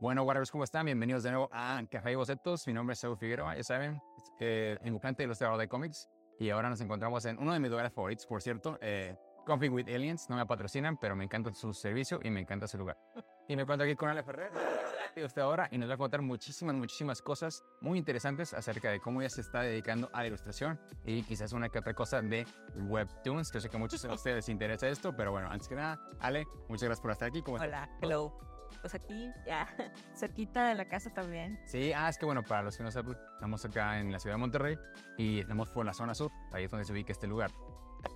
Bueno, Warriors, ¿cómo están? Bienvenidos de nuevo a Café y Bocetos. Mi nombre es Saúl Figueroa, ya saben, eh, dibujante ilustrador de cómics. Y ahora nos encontramos en uno de mis lugares favoritos, por cierto, eh, Coffee with Aliens. No me patrocinan, pero me encanta su servicio y me encanta su lugar. Y me encuentro aquí con Ale Ferrer, usted ahora, y nos va a contar muchísimas, muchísimas cosas muy interesantes acerca de cómo ella se está dedicando a la ilustración y quizás una que otra cosa de webtoons, que sé que a muchos de ustedes les interesa esto, pero bueno, antes que nada, Ale, muchas gracias por estar aquí. ¿Cómo Hola, hello. Pues aquí, ya, cerquita de la casa también. Sí, ah, es que bueno, para los que no saben, estamos acá en la ciudad de Monterrey y estamos por la zona sur, ahí es donde se ubica este lugar.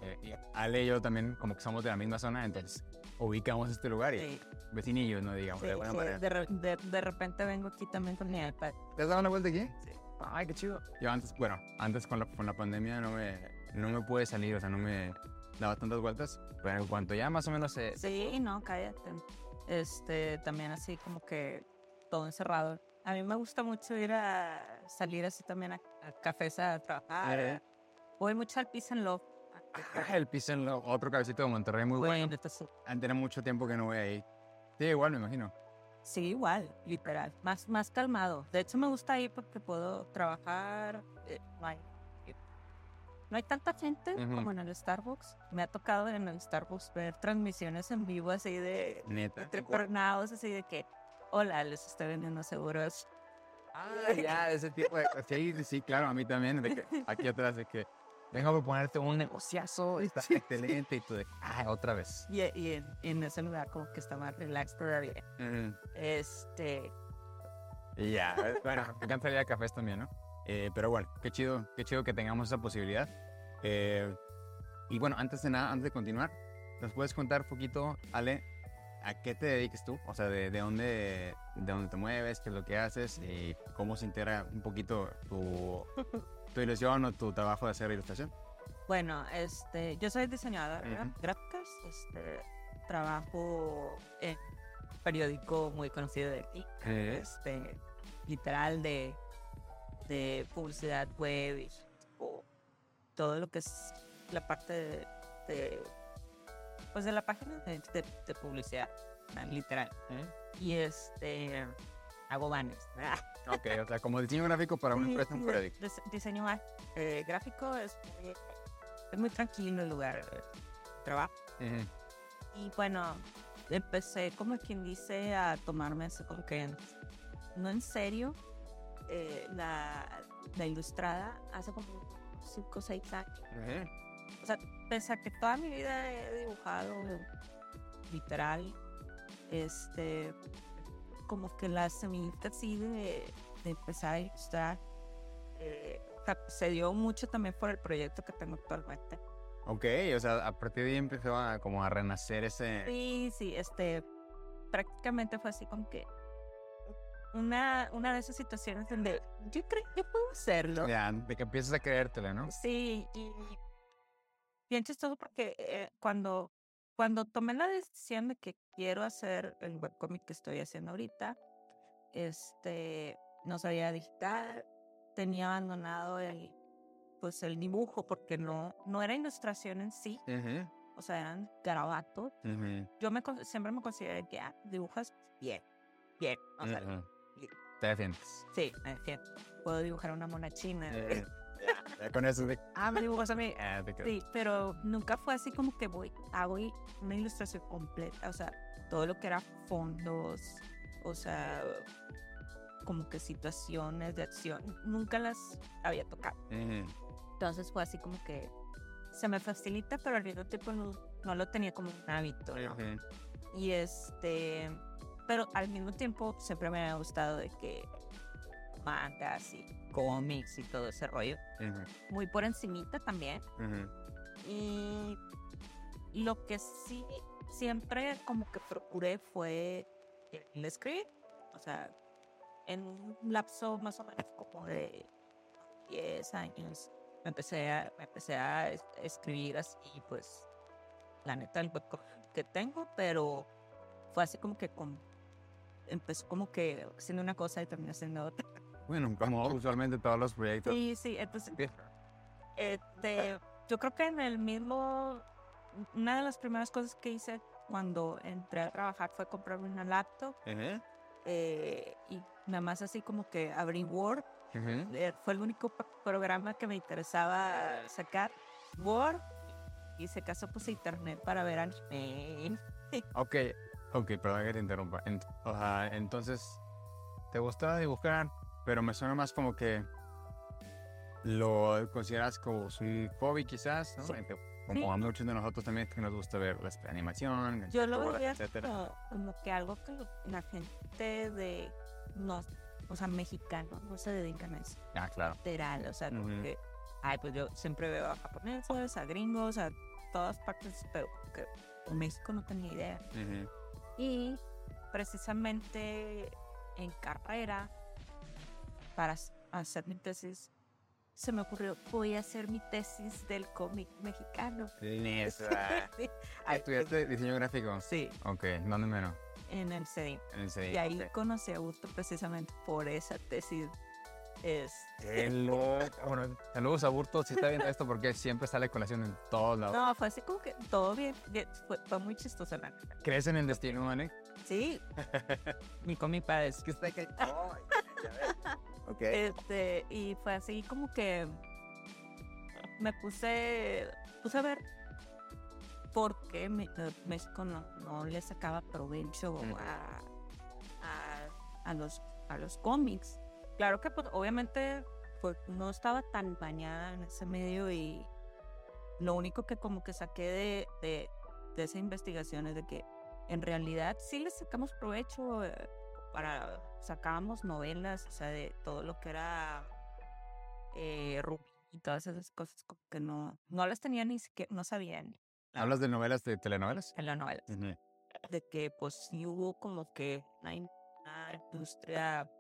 Eh, Ale y yo también, como que somos de la misma zona, entonces ubicamos este lugar y vecinillos, ¿no? Digamos, de buena manera. De, de, repente vengo aquí también con mi iPad. ¿Te has dado una vuelta aquí? Sí. Ay, qué chido. Yo antes, bueno, antes con la, con la pandemia no me, no me pude salir, o sea, no me daba tantas vueltas, pero en cuanto ya más o menos se... Sí, no, cállate. Este, también así como que todo encerrado. A mí me gusta mucho ir a salir así también a, cafés a trabajar. Eh. Voy mucho al Peace and Love Ah, el Piso otro cabecito de Monterrey muy bueno. bueno. Tiene mucho tiempo que no voy ahí. Sí, igual, me imagino. Sí, igual, literal. Más, más calmado. De hecho, me gusta ir porque puedo trabajar. Eh, no, hay, no hay tanta gente como en el Starbucks. Me ha tocado en el Starbucks ver transmisiones en vivo así de. Neta. Entrepernados, así de que. Hola, les estoy vendiendo seguros. Ah, ya, ese tipo de. Sí, sí, claro, a mí también. De que aquí atrás, de que vengo a proponerte un negociazo, está excelente, y tú de, ah, otra vez. Y, en, ese lugar como que está más relax todavía. Este... ya, bueno, me encanta de cafés también, ¿no? Eh, pero bueno, qué chido, qué chido que tengamos esa posibilidad. Eh, y bueno, antes de nada, antes de continuar, ¿nos puedes contar un poquito, Ale, a qué te dediques tú? O sea, de, de, dónde, de dónde te mueves, qué es lo que haces y cómo se integra un poquito tu, tu ilusión o tu trabajo de hacer ilustración? Bueno, este, yo soy diseñadora gráfica, este, trabajo en un periódico muy conocido de aquí, este, literal de, de publicidad web y todo lo que es la parte de, pues de la página de, publicidad, literal. Y este hago banners. ok, o sea, como diseño gráfico para una empresa, un periódico. Diseño eh, gráfico es muy, es muy tranquilo el lugar de trabajo. Y bueno, empecé como quien dice a tomarme eso como que no en serio eh, la, la, ilustrada hace como 5 o 6 años. O sea, pese a que toda mi vida he dibujado literal, este, como que la semillita así de, empezar a ilustrar eh, se dio mucho también por el proyecto que tengo actualmente. Ok, o sea, a partir de ahí empezó a como a renacer ese... Sí, sí, este, prácticamente fue así como que una, una de esas situaciones donde yo creo que puedo hacerlo. Ya, de que empiezas a creértela, ¿no? Sí, y bien chistoso porque eh, cuando cuando tomé la decisión de que quiero hacer el webcomic que estoy haciendo ahorita, este, no sabía digital, tenía abandonado el, pues el dibujo porque no, no era ilustración en sí. O sea, eran garabatos. Yo me, siempre me consideré que ah, dibujas bien, bien. O sea, Te defiendes. Sí, me defiendo. Puedo dibujar una mona china. Eh, con eso de, ah, me dibujas a mí. Ah, sí, pero nunca fue así como que voy, hago una ilustración completa, o sea, todo lo que era fondos, o sea, como que situaciones de acción, nunca las había tocado. Entonces fue así como que se me facilita, pero al mismo tiempo no, no lo tenía como un hábito. Y este, pero al mismo tiempo siempre me ha gustado de que mangas y cómics y todo ese rollo. Muy por encimita también. Y lo que sí siempre como que procuré fue el escribir. O sea, en un lapso más o menos como de 10 años me empecé a, empecé a escribir así, pues la neta el que tengo, pero fue así como que empezó como que haciendo una cosa y terminó haciendo otra. Bueno, como usualmente todos los proyectos. Sí, sí, entonces. Este, yo creo que en el mismo. Una de las primeras cosas que hice cuando entré a trabajar fue comprarme una laptop. eh, y nada más así como que abrí Word. Eh, fue el único programa que me interesaba sacar. Word. Y se casó pues internet para ver anime. ok, ok, perdón que te interrumpa. entonces, ¿te gustaba dibujar? Pero me suena más como que lo consideras como su hobby quizás, ¿no? Como a muchos de nosotros también que nos gusta ver la animación, Yo lo veía como, que algo que la gente de, no, o sea, mexicano no se dedican a eso. Ah, claro. Literal, o sea, que, ay, pues yo siempre veo a japoneses, a gringos, a todas partes, pero que en México no tenía idea. Y precisamente en carrera, para hacer mi tesis, se me ocurrió, voy a hacer mi tesis del cómic mexicano. Nesa. ¿Estudiaste diseño gráfico? Sí. Ok, ¿dónde menos? En el CEDIM. En el CEDIM. Y ahí conocí a Augusto precisamente por esa tesis. Es... ¡Qué loco! Bueno, saludos a Burto si está viendo esto porque siempre sale colación en todos lados. No, fue así como que todo bien, fue, muy chistoso. ¿no? ¿Crees en el destino, Mane? Sí. Mi cómic es que está aquí. Este, y fue así como que me puse, puse a ver por qué México no, le sacaba provecho a, a, los, a los cómics. Claro que pues, obviamente pues, no estaba tan bañada en ese medio y lo único que como que saqué de, de, de esa investigación es de que en realidad sí le sacamos provecho eh, para sacábamos novelas, o sea, de todo lo que era eh, y todas esas cosas que no, no las tenía ni siquiera, no sabían. ¿Hablas de novelas, de telenovelas? En las novelas. De que pues sí hubo como que una, industria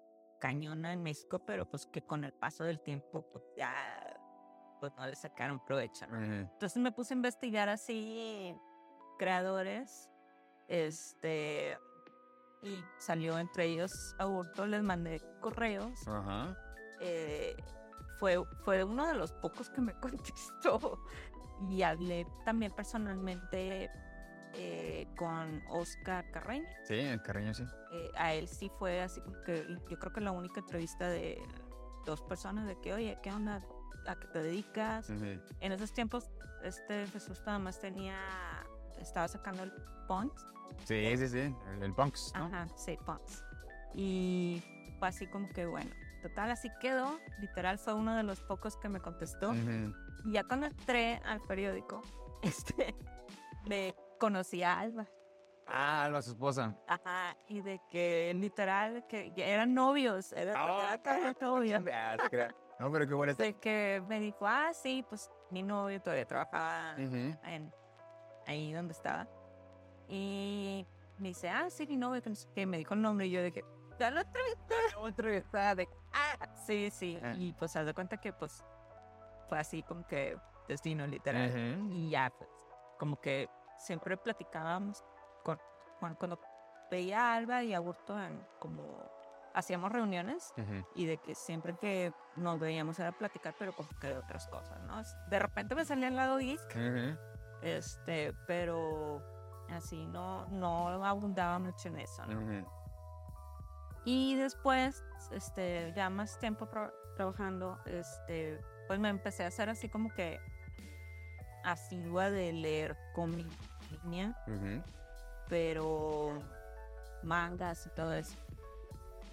cañona en México, pero pues que con el paso del tiempo pues ya pues no le sacaron provecho. Entonces me puse a investigar así creadores, este, y salió entre ellos Aburto, les mandé correos. Eh, fue, fue uno de los pocos que me contestó y hablé también personalmente eh, con Oscar Carreño. Sí, el Carreño sí. Eh, a él sí fue así como que yo creo que la única entrevista de dos personas de que, oye, ¿qué onda? ¿A qué te dedicas? En esos tiempos, este Jesús nada más tenía, estaba sacando el Punks Sí, sí, sí, el, Punks. Ajá, sí, Punks. Y fue así como que, bueno, total, así quedó. Literal, fue uno de los pocos que me contestó. Y ya cuando entré al periódico, este, me conocí a Alba. Ah, Alba, su esposa. Ajá, y de que literal, que eran novios, eran oh, novios. No, pero qué bueno. De que me dijo, ah, sí, pues mi novio todavía trabajaba en, ahí donde estaba. Y me dice, ah, sí, mi novio, que me dijo el nombre. Y yo de que, ya lo entrevisté. de, ah, sí, sí. Ah. Y pues se da cuenta que pues fue así como que destino literal. Y ya, pues, como que siempre platicábamos con, cuando veía a Alba y a en, como hacíamos reuniones y de que siempre que nos veíamos era platicar, pero como que de otras cosas, ¿no? De repente me salía al lado disc, este, pero Así no, no abundaba mucho en eso. Y después, este, ya más tiempo trabajando, este, pues me empecé a hacer así como que asidua de leer cómic línea, pero mangas y todo eso.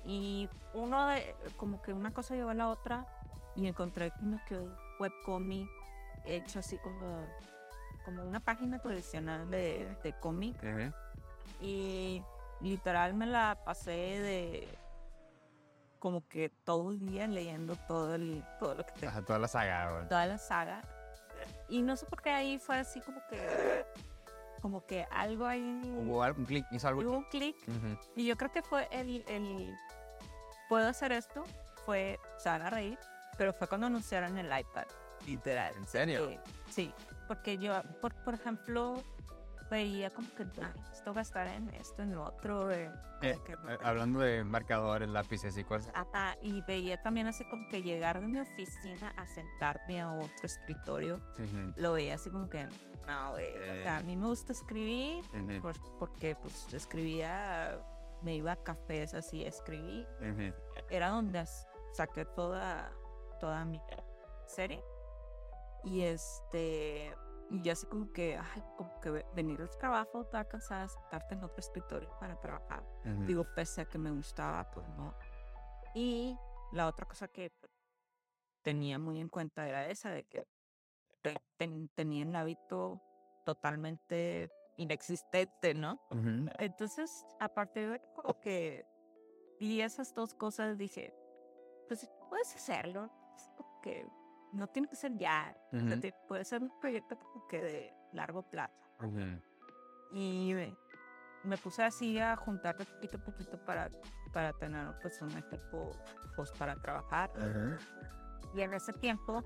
Y uno de, como que una cosa llevó a la otra y encontré como que un webcomic hecho así como como una página tradicional de, de cómic. Y literal me la pasé de como que todo el día leyendo todo el todo lo que te, toda la saga toda la saga. Y no sé por qué ahí fue así como que como que algo ahí hubo un clic hizo algo hubo un clic. Y yo creo que fue el, el puedo hacer esto fue se van a reír pero fue cuando anunciaron el iPad. Literal en serio sí porque yo, por, por ejemplo, veía como que esto gastar en esto, en lo otro. Eh, eh, hablando de marcadores, lápices y cosas. Ajá, y veía también así como que llegar de mi oficina a sentarme a otro escritorio. Lo veía así como que, no, güey, a mí me gusta escribir porque pues escribía me iba a cafés así, escribí. Era donde saqué toda, toda mi serie. Y este, y ya así como que, ay, como que venir al trabajo, toda cansada, sentarte en otro escritorio para trabajar. Digo, pese a que me gustaba, pues no. Y la otra cosa que tenía muy en cuenta era esa, de que tenía el hábito totalmente inexistente, ¿no? Entonces, a partir de como que vi esas dos cosas, dije, pues puedes hacerlo, es como que no tiene que ser ya, puede ser un proyecto como que de largo plazo. Y me, puse así a juntar poquito a poquito para, para tener pues un equipo pues, para trabajar. Y en ese tiempo,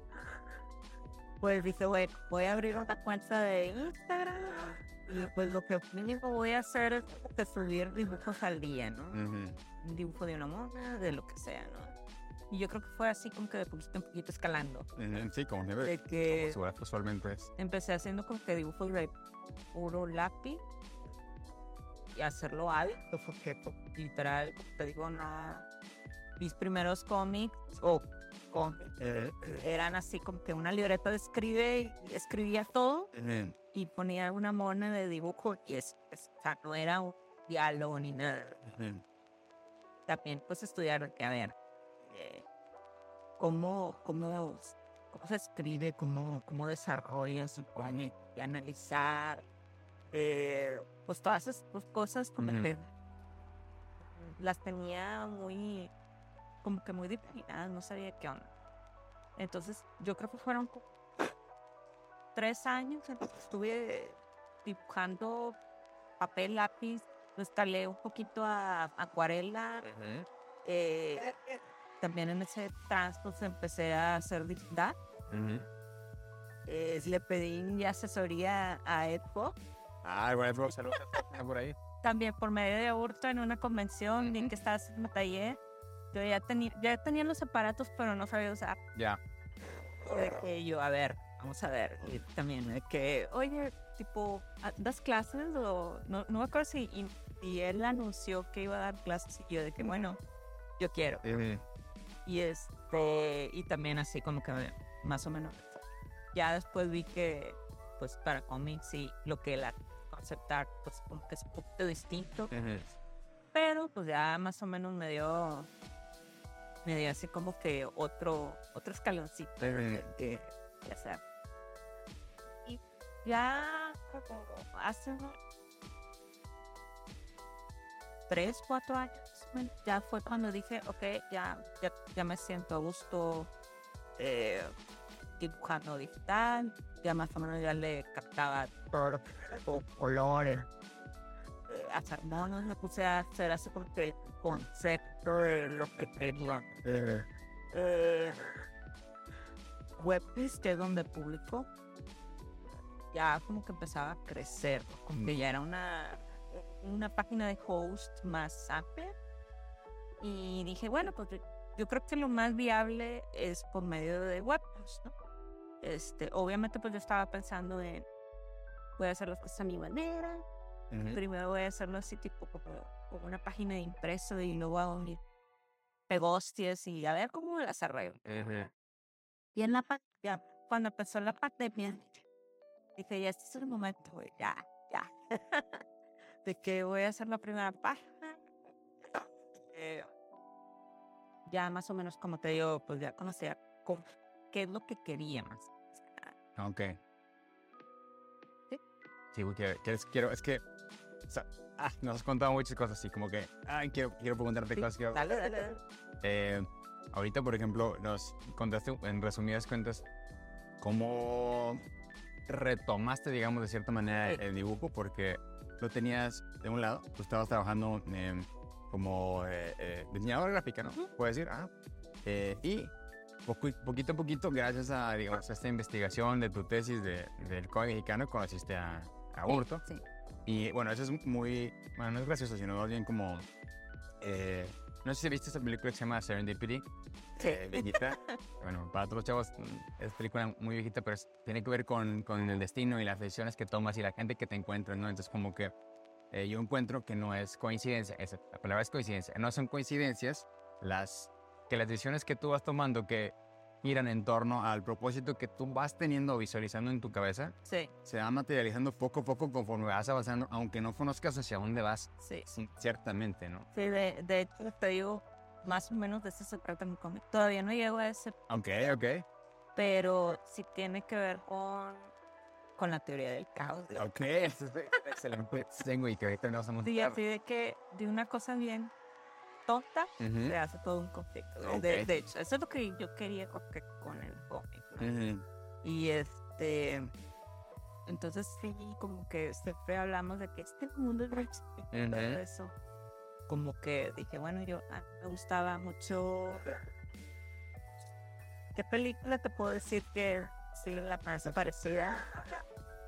pues dije, bueno, voy a abrir una cuenta de Instagram y pues lo que mínimo voy a hacer es subir dibujos al día, ¿no? Un dibujo de una mona, de lo que sea, ¿no? Y yo creo que fue así como que de poquito en poquito escalando. Sí, como. De que usualmente es. Empecé haciendo como que dibujos de puro lápiz y hacerlo hábito, porque literal, te digo, no. Mis primeros cómics o cómics eh, eran así como que una libreta de escribe y escribía todo y ponía una mona de dibujo y es, o sea, no era un diálogo ni nada. También pues estudiar que a ver cómo, cómo, cómo se escribe, cómo, cómo desarrolla su cómic y analizar eh, pues todas esas cosas como que las tenía muy como que muy definidas, no sabía qué onda. Entonces yo creo que fueron tres años en que estuve dibujando papel, lápiz, lo escalé un poquito a acuarela. eh, también en ese transporte pues, empecé a hacer digital. Eh, le pedí asesoría a Edpo. Ah, bueno, saludos por ahí. También por medio de Hurto en una convención, en que estaba haciendo taller. Yo ya tenía, ya tenía los aparatos, pero no sabía usar. Ya. De que yo, a ver, vamos a ver. Y también de que, oye, tipo, ah, ¿das clases? O no, no me acuerdo si. Y, él anunció que iba a dar clases y yo de que, bueno, yo quiero. Y este, y también así como que más o menos. Ya después vi que, pues para cómics y lo que la conceptar, pues como que es un poquito distinto. Pero pues ya más o menos me dio, me dio así como que otro, otro escaloncito que, ya sea. Y ya hace tres, cuatro años ya fue cuando dije, ok, ya, ya, me siento a gusto eh, dibujando digital, ya más o menos ya le captaba todo colores. Eh, hasta no, no me puse a hacer así como que el concepto de lo que quería. Eh, eh, que es donde publico, ya como que empezaba a crecer, como que ya era una, una página de host más amplia y dije, bueno, pues yo creo que lo más viable es por medio de webposts, ¿no? Este, obviamente, pues yo estaba pensando en, voy a hacer las cosas a mi manera. Primero voy a hacerlo así, tipo como, una página de impreso y luego hago mi pegostias y a ver cómo las arreglo. Y en la ya, cuando empezó la pandemia, dije, ya este es el momento, ya, ya. de que voy a hacer la primera página. Ya más o menos, como te digo, pues ya conocía qué es lo que quería más. Ok. Sí. Sí, porque quiero, es que, o sea, ah, nos has contado muchas cosas así, como que, ay, quiero, quiero preguntarte cosas. Que, dale, dale. Eh, ahorita, por ejemplo, nos contaste en resumidas cuentas cómo retomaste, digamos, de cierta manera el dibujo, porque lo tenías de un lado, tú estabas trabajando en como eh, eh, diseñadora gráfica, ¿no? Puedes decir, ah. Eh, y poquito a poquito, gracias a, digamos, a esta investigación de tu tesis de, del código mexicano, conociste a, a Hurto. Sí, Y bueno, eso es muy, bueno, no es gracioso, sino más bien como, no sé si viste esta película que se llama Serendipity. Sí. viejita. bueno, para todos los chavos es película muy viejita, pero tiene que ver con, con, el destino y las decisiones que tomas y la gente que te encuentras, ¿no? Entonces como que eh, yo encuentro que no es coincidencia, esa, la palabra es coincidencia, no son coincidencias las, que las decisiones que tú vas tomando que giran en torno al propósito que tú vas teniendo o visualizando en tu cabeza, Sí, se van materializando poco a poco conforme vas avanzando, aunque no conozcas hacia dónde vas, sí. sí, ciertamente, ¿no? Sí, de, de hecho te digo, más o menos de eso se trata mi cómic. Todavía no llego a ese, Ok, ok, pero sí tiene que ver con, con la teoría del caos. ok, eso es excelente. Tengo y que ahorita no vamos Sí, así de que de una cosa bien tonta se hace todo un conflicto. De- Ok. De, de hecho, eso es lo que yo quería con, el cómic. Y este. Entonces, sí, como que siempre hablamos de que este mundo es muy chiquito, Ujú. todo eso. Como que dije, bueno, yo a mí me gustaba mucho. ¿Qué película te puedo decir que sí la más parecida?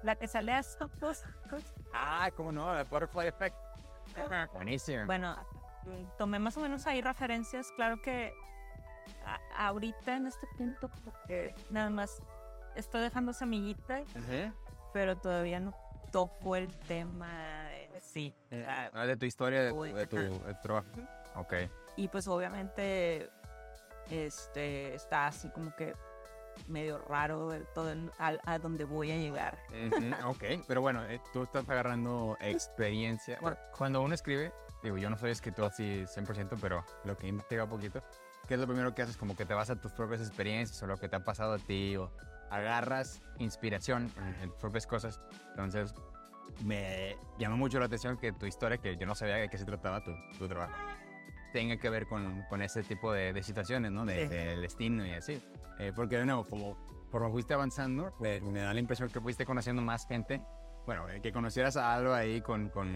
La que sale a Stopos. Ah, ¿cómo no? El Butterfly Effect. Buenísimo. Bueno, tomé más o menos ahí referencias. Claro que a- ahorita en este punto, como que nada más estoy dejando semillita, pero todavía no toco el tema en sí. Ah, Ah, de tu historia, de tu, Uy, de tu, ajá. de tu trabajo. Ok. Y pues obviamente este está así como que medio raro todo el- al- a, donde voy a llegar. Ok, pero bueno, eh, tú estás agarrando experiencia. Bueno, cuando uno escribe, digo, yo no soy escritor así 100%, pero lo que investiga poquito, ¿qué es lo primero que haces? Como que te vas a tus propias experiencias o lo que te ha pasado a ti o agarras inspiración en, tus propias cosas. Entonces, me llama mucho la atención que tu historia, que yo no sabía de qué se trataba tu, tu trabajo, tenga que ver con, con ese tipo de, de situaciones, ¿no? De, Sí. del destino y así. Eh, porque de nuevo, como por fuiste avanzando, me, me da la impresión que fuiste conociendo más gente. Bueno, eh, que conocieras a algo ahí con, con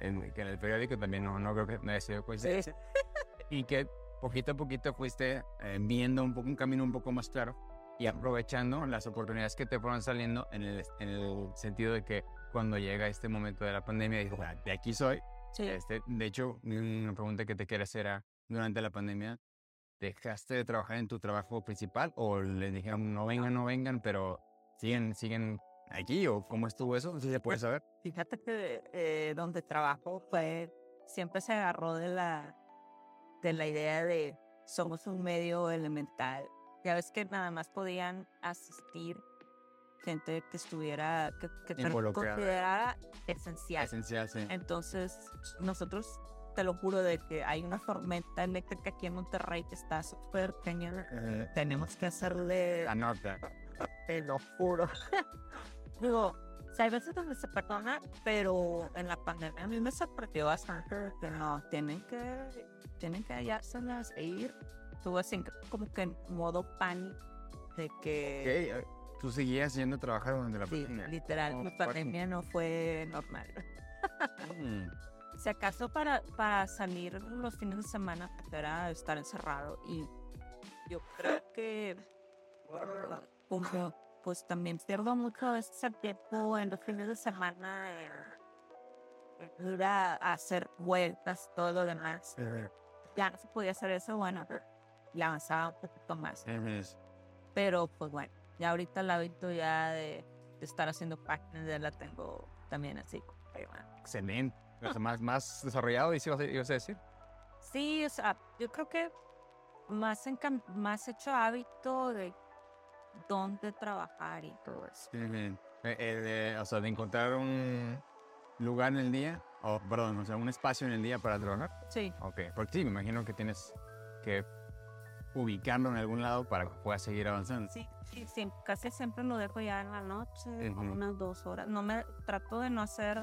en, que en el periódico también no, no creo que no haya sido coincidencia. Y que poquito a poquito fuiste eh, viendo un, poco, un camino un poco más claro y aprovechando las oportunidades que te fueron saliendo en el, en el sentido de que cuando llega este momento de la pandemia, dijo, "Ah, de aquí soy, Sí. este, de hecho, una pregunta que te quiero hacer era, durante la pandemia, ¿dejaste de trabajar en tu trabajo principal o les dijeron no vengan, no vengan, pero siguen, siguen aquí o cómo estuvo eso? Si se puede saber. Fíjate que eh, donde trabajo fue, siempre se agarró de la, de la idea de somos un medio elemental. Ya ves que nada más podían asistir gente que estuviera, que, que considerara esencial. Esencial, sí. Entonces, nosotros, te lo juro, de que hay una tormenta eléctrica aquí en Monterrey que está súper cañona. Eh, Tenemos que hacerle la nota. te lo juro. Digo, o sea, hay veces donde se perdona, pero en la pandemia a mí me sorprendió bastante que no, tienen que, tienen que hallárselas e ir. Estuve así como que en modo pánico de que, eh, tú seguías yendo a trabajar durante la sí, pandemia. literal, Oh, mi pandemia no fue normal. Mm, Si acaso para, para salir los fines de semana pues, era estar encerrado y yo creo que como, pues también pierdo mucho ese tiempo en los fines de semana en, ir a, hacer vueltas, todo lo demás. Ya no se podía hacer eso, bueno, le avanzaba un poquito más. Pero pues bueno, ya ahorita el hábito ya de, de estar haciendo páginas ya la tengo también así. Excelente. O sea, más, más desarrollado, y ibas a, ibas a decir. Sí, o sea, yo creo que más, encam- más hecho hábito de dónde trabajar y todo eso. Eh, eh, de- o sea, de encontrar un lugar en el día, o perdón, o sea, un espacio en el día para trabajar. Sí, Ok, porque sí, me imagino que tienes que ubicarlo en algún lado para que puedas seguir avanzando. sí, sí, sí, casi siempre lo dejo ya en la noche, Ujú. unas dos horas. No me trato de no hacer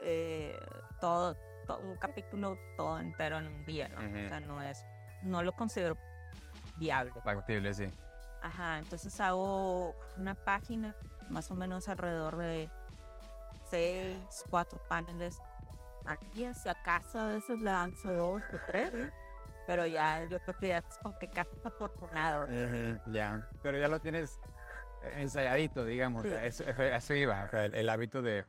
eh, todo, todo, un capítulo todo entero en un día, ¿no? O sea, no es, no lo considero viable. Factible, sí. Ajá, entonces hago una página más o menos alrededor de seis, cuatro paneles. Aquí, si acaso a veces le lanzo dos o tres, pero ya yo creo que ya es como que casi afortunado. Ya, pero ya lo tienes ensayadito, digamos. Sí. Eso, eso iba, el, el hábito de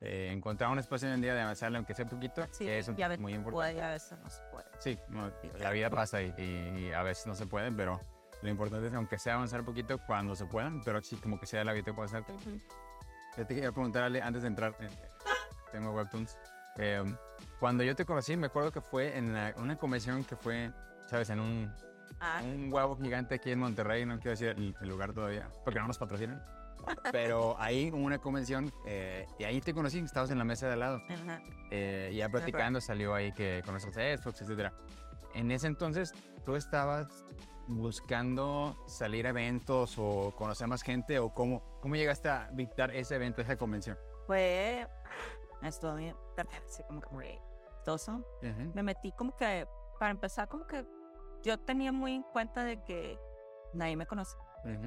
eh, encontrar un espacio en el día de avanzarle, aunque sea poquito, Sí, es un- y a veces muy importante. puede y a veces no se puede. Sí, no, la vida pasa y, y- y a veces no se pueden, pero lo importante es, aunque sea avanzar un poquito, cuando se puedan, pero sí, como que sea el hábito de hacer. Yo te quería preguntar, Ale, antes de entrar, eh, tengo webtoons. Em, cuando yo te conocí, me acuerdo que fue en una convención que fue, ¿sabes? En un, ah. un huevo gigante aquí en Monterrey, no quiero decir el, lugar todavía, porque no nos patrocinan. Pero ahí hubo una convención eh, y ahí te conocí, estabas en la mesa de al lado. Eh, ya platicando salió ahí que conoces a Xbox, etc. En ese entonces, tú estabas buscando salir a eventos o conocer más gente o cómo, cómo llegaste a dictar ese evento, esa convención? Fue, esto como que Me metí como que, para empezar, como que yo tenía muy en cuenta de que nadie me conoce,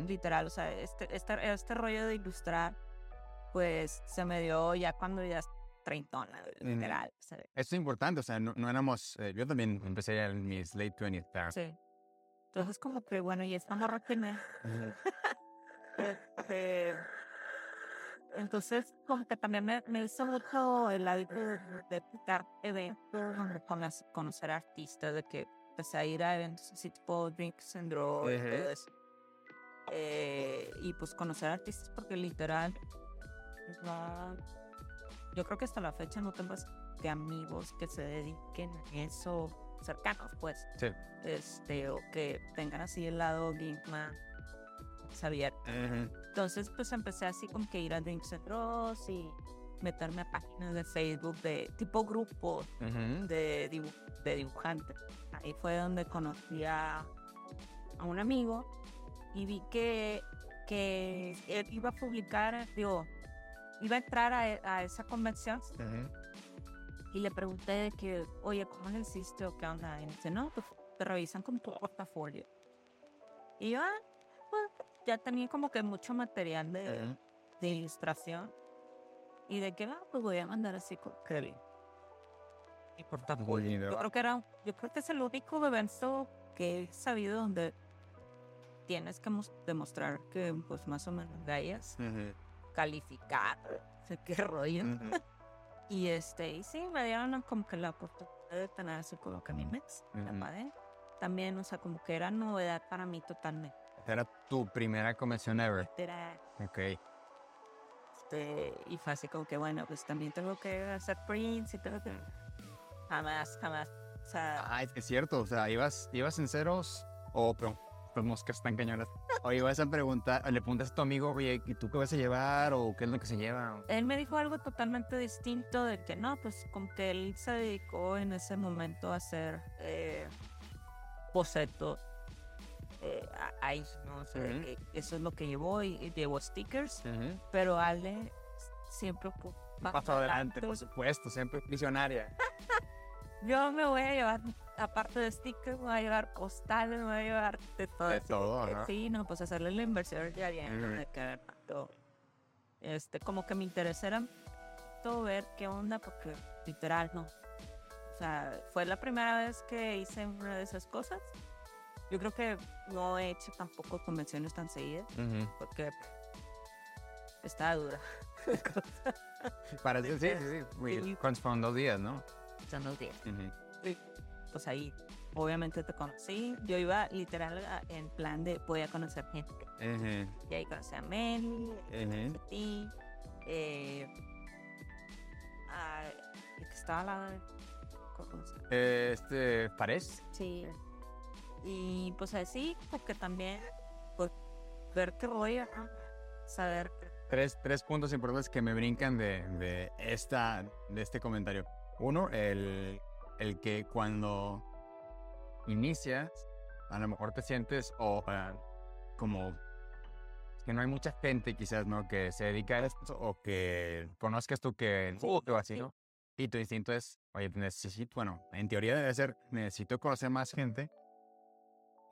literal, o sea, este, este, este rollo de ilustrar, pues se me dio ya cuando ya treintona, literal. Esto es importante, o sea, no, no éramos, eh, yo también empecé en mis late 20s. Sí. Entonces, como que, bueno, y esta morra que me... Entonces, como que también me, me hizo mucho el hábito de, de eventos, conocer artistas, de que empecé a ir a eventos así tipo Drinks and Draw y todo eso. Eh, y pues conocer artistas porque literal, yo creo que hasta la fecha no tengo que amigos que se dediquen a eso cercanos, pues. Sí. Este, o que tengan así el lado Abierto. Entonces, pues empecé así como que ir a Drinks and Draws y meterme a páginas de Facebook de tipo grupos de, de dibujantes. Ahí fue donde conocí a, un amigo y vi que, que él iba a publicar, digo, iba a entrar a, esa convención. Y le pregunté de que, oye, ¿cómo le hiciste o qué onda? Y me dice, no, pues te revisan con tu portafolio. Y yo, ah, ya tenía como que mucho material de, de ilustración. Y de que, ah, pues voy a mandar así con Kelly. Y portafolio. Yo creo que era, yo creo que es el único evento que he sabido donde tienes que demostrar que pues más o menos hayas calificar, sé qué rollo. y este, y sí, me dieron como que la oportunidad de tener así como que mi mes, También, o sea, como que era novedad para mí totalmente. Era tu primera convención ever. Era. Ok. Este, y fue así como que, bueno, pues también tengo que hacer prints y todo. Jamás, jamás. O sea, ah, es cierto, o sea, ibas, ibas en ceros o, pero pues moscas están cañonas. Oye, vas a preguntar, le preguntas a tu amigo, oye, ¿y tú qué vas a llevar o qué es lo que se lleva? Él me dijo algo totalmente distinto de que no, pues como que él se dedicó en ese momento a hacer eh, bocetos. Eh, ahí, ¿no? eso es lo que llevó y, llevó stickers, pero Ale siempre pasó adelante, por supuesto, siempre visionaria. Yo me voy a llevar, aparte de stickers, me voy a llevar postales, me voy a llevar de todo. De todo, ¿no? Sí, no, pues hacerle la inversión ya bien. Este, como que me interesara todo ver qué onda, porque literal, no. O sea, fue la primera vez que hice una de esas cosas. Yo creo que no he hecho tampoco convenciones tan seguidas, porque está dura. Para ti, sí, sí, sí. Fueron dos días, ¿no? son dos días. Pues ahí, obviamente te conocí. Yo iba literal en plan de voy a conocer gente. Y ahí conocí a Mel, a ti, eh, estaba al lado de... Eh, este, ¿Pares? Sí. Y pues así, porque también, pues, ver qué voy a saber. Tres, tres puntos importantes que me brincan de, de, esta, de este comentario. Uno, el, el que cuando inicias, a lo mejor te sientes o como que no hay mucha gente quizás, ¿no? Que se dedica a esto o que conozcas tú que o así, ¿no? Y tu instinto es, oye, necesito, bueno, en teoría debe ser, necesito conocer más gente,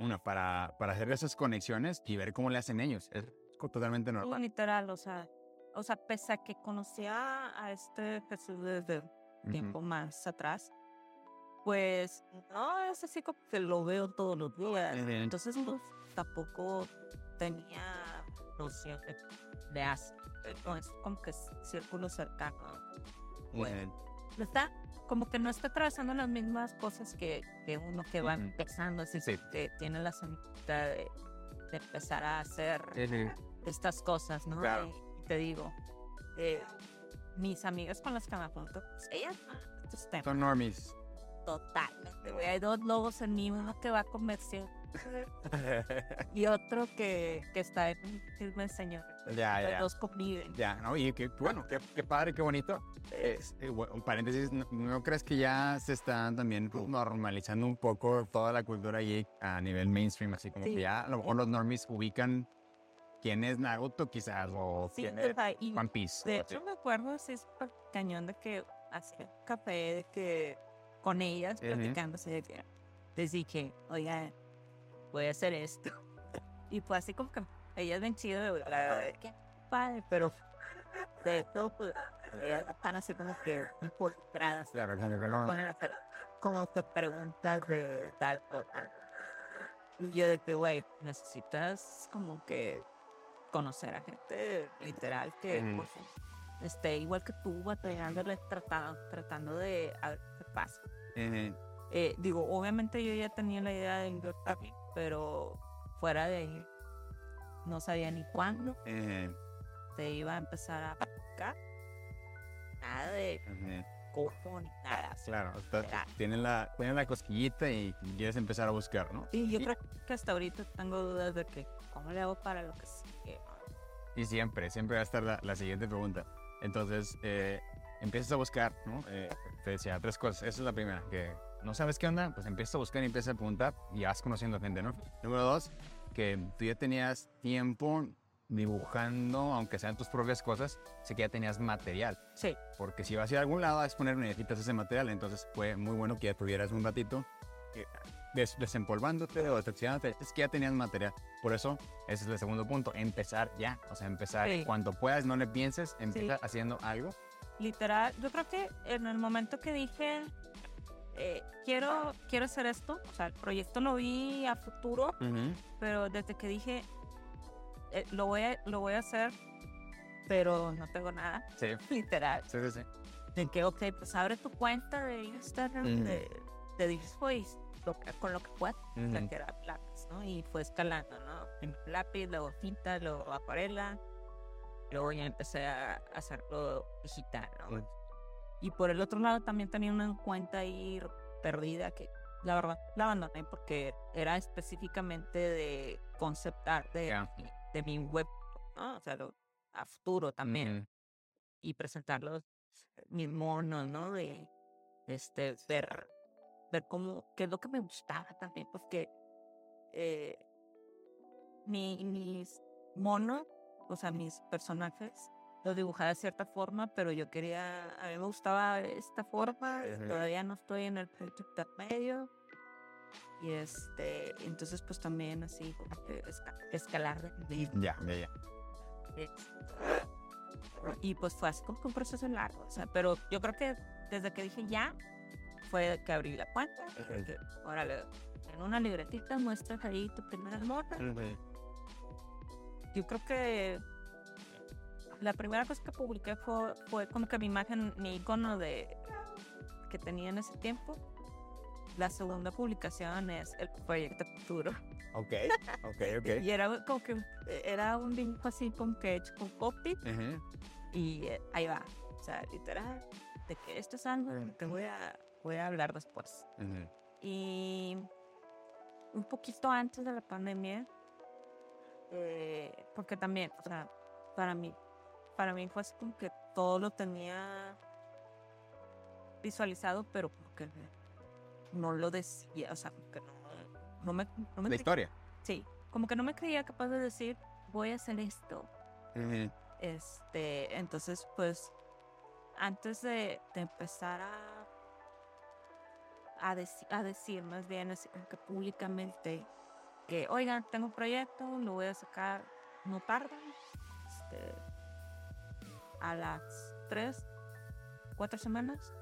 una, para, para hacer esas conexiones y ver cómo le hacen ellos. Es totalmente normal. Literal, o sea, o sea, pese a que conocía a este Jesús desde tiempo más atrás, pues no es así como que lo veo todos los días. Entonces, pues, tampoco tenía noción de, de así. No es como que círculo cercano. Bueno, está como que no está atravesando las mismas cosas que, que uno que va empezando, así que tiene la semillita de, empezar a hacer estas cosas, ¿no? Y te digo, eh, mis amigas con las que me apunto, pues ellas, estos temas. Son normies. Totalmente, güey. Hay dos lobos en mí, uno que va a comercio y otro que, que está en firme señor. ya, Los ya. dos conviven. Ya, ¿no? Y qué bueno, qué, qué padre, qué bonito. Es, eh, un paréntesis, ¿no, no crees que ya se está también normalizando un poco toda la cultura geek a nivel mainstream? Así como Sí. que ya a lo mejor los normies ubican quién es Naruto quizás o Sí, quién es y One Piece. de hecho me acuerdo, sí, es cañón de que hacía café, de que con ellas Ujú. platicándose, de que les dije, oiga, voy a hacer esto. Y fue así como que ellas ven chido, güey, la verdad, de que padre, pero de todo, pues, ellas están así como que. Claro, claro, claro. hacer como que preguntas de tal cosa. Y yo de que, güey, necesitas como que conocer a gente literal que Ujú. pues, esté igual que tú batallándole, tratando, tratando de a ver qué pasa. Ujú. Eh, digo, obviamente yo ya tenía la idea de ir también, pero fuera de ahí no sabía ni cuándo Ujú. se iba a empezar a practicar. Nada de Ujú. cómo ni nada. Claro, tienen la, tienen la cosquillita y quieres empezar a buscar, ¿no? Sí, yo creo que hasta ahorita tengo dudas de que cómo le hago para lo que sigue. Y siempre, siempre va a estar la, la siguiente pregunta. Entonces, eh, empiezas a buscar, ¿no? Eh, te decía tres cosas. Esa es la primera, que no sabes qué onda, pues empiezas a buscar y empiezas a preguntar y vas conociendo gente, ¿no? Número dos, que tú ya tenías tiempo dibujando, aunque sean tus propias cosas, sé que ya tenías material. Sí, Porque si vas a ir a algún lado a exponer, necesitas ese material. Entonces fue muy bueno que ya tuvieras un ratito eh, des- desempolvándote o decepcionándote. Es que ya tenías material. Por eso, ese es el segundo punto. Empezar ya. O sea, empezar Sí. cuando puedas, no le pienses, empieza haciendo algo. literal, yo creo que en el momento que dije, eh, quiero, quiero hacer esto, o sea, el proyecto lo vi a futuro, pero desde que dije, eh, lo, voy a, lo voy a hacer, pero no tengo nada, Sí. literal, Sí, sí, sí. de que, ok, pues abre tu cuenta de Instagram, de, de dibujo y lo que- con lo que puedas, o sea, Ujú. que era lápiz, ¿no? Y fue escalando, ¿no? Primero lápiz, luego tinta, luego acuarela, luego ya empecé a hacerlo digital, ¿no? Y por el otro lado también tenía una cuenta ahí perdida que la verdad la abandoné porque era específicamente de concept art de, de mi web, ¿no? O sea, lo- a futuro también y presentarlos mis monos, ¿no? De este ver ver cómo qué es lo que me gustaba también, porque eh, mi- mis monos, o sea, mis personajes los dibujaba de cierta forma, pero yo quería, a mí me gustaba esta forma, todavía no estoy en el punto medio. Y este, entonces pues también así como que esca- escalar. Ya, ya, ya. Y pues fue así como que un proceso largo, o sea, pero yo creo que desde que dije ya, fue que abrí la cuenta. Órale, en una libretita muestras ahí tu primera nota. Yo creo que la primera cosa que publiqué fue, fue como que mi imagen, mi icono de que tenía en ese tiempo. La segunda publicación es el proyecto futuro. Ok, ok, ok. Y era como que era un dibujo así como que hecho con copy y eh, ahí va. O sea, literal, de que esto es algo de que voy a, voy a hablar después. Y un poquito antes de la pandemia, eh, porque también, o sea, para mí, para mí fue así como que todo lo tenía visualizado, pero como que no lo decía, o sea, como que no, no me, no me La historia. sí, como que no me creía capaz de decir, voy a hacer esto. Este, entonces, pues, antes de, de empezar a, a, a decir más bien así como que públicamente que, oigan, tengo un proyecto, lo voy a sacar, no tarda, este, a las tres, cuatro semanas,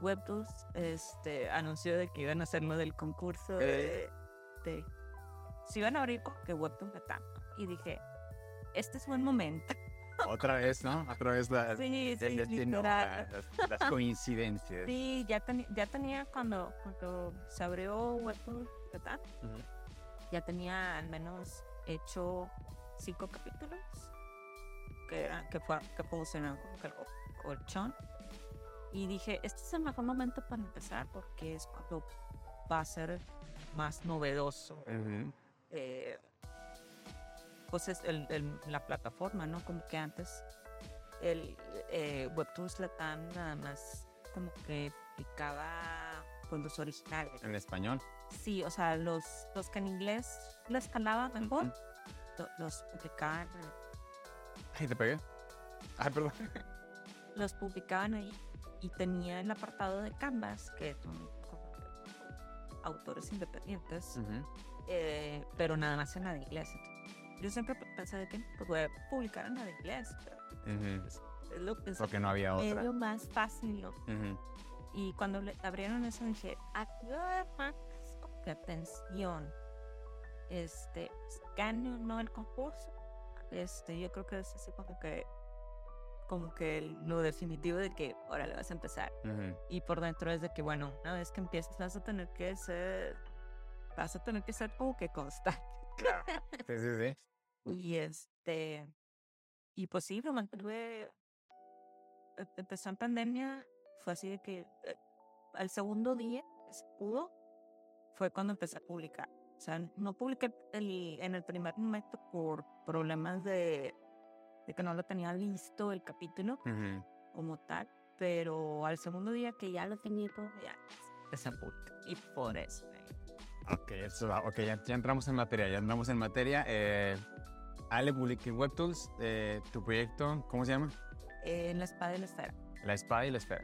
Webtoons este, anunció de que iban a hacerlo del concurso de, de si iban a abrir como que Webtoons Latam. Y dije, este es buen momento. Otra vez, ¿no? Otra vez la, Sí, el sí, destino, literal. las, las coincidencias. Sí, ya, teni- ya tenía cuando, cuando se abrió Webtoons Latam, Ujú. ya tenía al menos hecho cinco capítulos que, que, fue, que el chon. Y dije, este es el mejor momento para empezar porque es cuando va a ser más novedoso. eh, pues es el, el- la plataforma, ¿no? Como que antes el eh, Webtoons Latam nada más como que publicaba pues los originales. En español. Sí, o sea, los, los que en inglés les calaba mejor, lo- los publicaban, Ay, te pegué. Ay, perdón. los publicaban ahí y tenía el apartado de Canvas, que son autores independientes, Ujú. eh, pero nada más en la de inglés. Yo siempre pensé de que pues, voy a publicar en la de inglés, pero Ujú. es lo, es Porque no había otra. lo más fácil, ¿no? Ujú. Y cuando le abrieron eso dije, aquí va a haber más atención. Este, gane o no el concurso. Este, yo creo que es así como que como que el- lo definitivo de que ahora le vas a empezar. Y por dentro es de que, bueno, una vez que empieces vas a tener que ser, vas a tener que ser como que constante. Sí, sí, sí. Y este, y pues sí, lo mantuve. e- Empezó en pandemia, fue así de que eh, al segundo día que se pudo, fue cuando empecé a publicar. O sea, no publiqué el, en el primer momento por problemas de, de que no lo tenía listo el capítulo como tal, pero al segundo día que ya lo tenía todo, ya empecé a publicar. Y por eso. eh, Ok, eso va. Ok, ya, ya entramos en materia. Ya entramos en materia. Eh, Ale publica en WebTools. eh, tu proyecto, ¿cómo se llama? En la espada y la esfera. La espada y la esfera.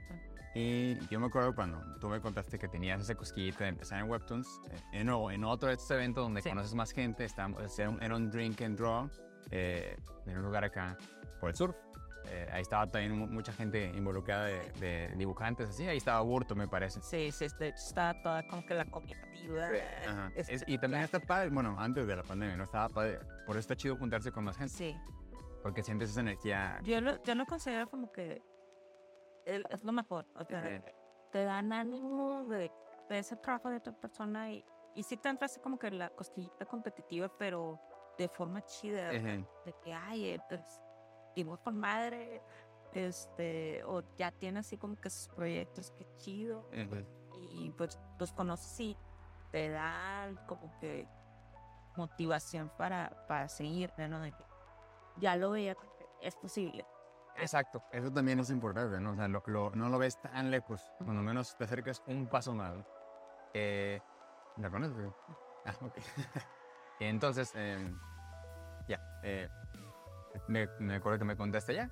Y yo me acuerdo cuando tú me contaste que tenías esa cosquillita de empezar en Webtoons, eh, en, en otro de estos eventos donde Sí. conoces más gente, estábamos, era, un, era un drink and draw eh, en un lugar acá por el surf. Eh, ahí estaba también mu- mucha gente involucrada de, de dibujantes, así. Ahí estaba Burto, me parece. Sí, sí, está toda como que la cooperativa. Este, Es- y también está padre, bueno, antes de la pandemia, ¿no? Estaba padre. Por eso está chido juntarse con más gente, Sí, porque sientes esa energía. yo lo, yo lo considero como que es lo mejor. O sea, te dan ánimo de, de ese trabajo de otra persona y, y sí te entra así como que la cosquillita competitiva, pero de forma chida. De que, ay, pues, dibujo con madre, este, o ya tiene así como que sus proyectos, qué chido. Y pues los conoces y te dan como que motivación para, para seguir, ¿no? De que ya lo veía, es posible. Exacto, eso también es importante, ¿no? O sea, lo- lo- no lo ves tan lejos, cuando menos te acercas un paso más. Eh, ¿La conoces? Ah, ok. entonces, eh, ya, eh, me, me acuerdo que me contaste ya.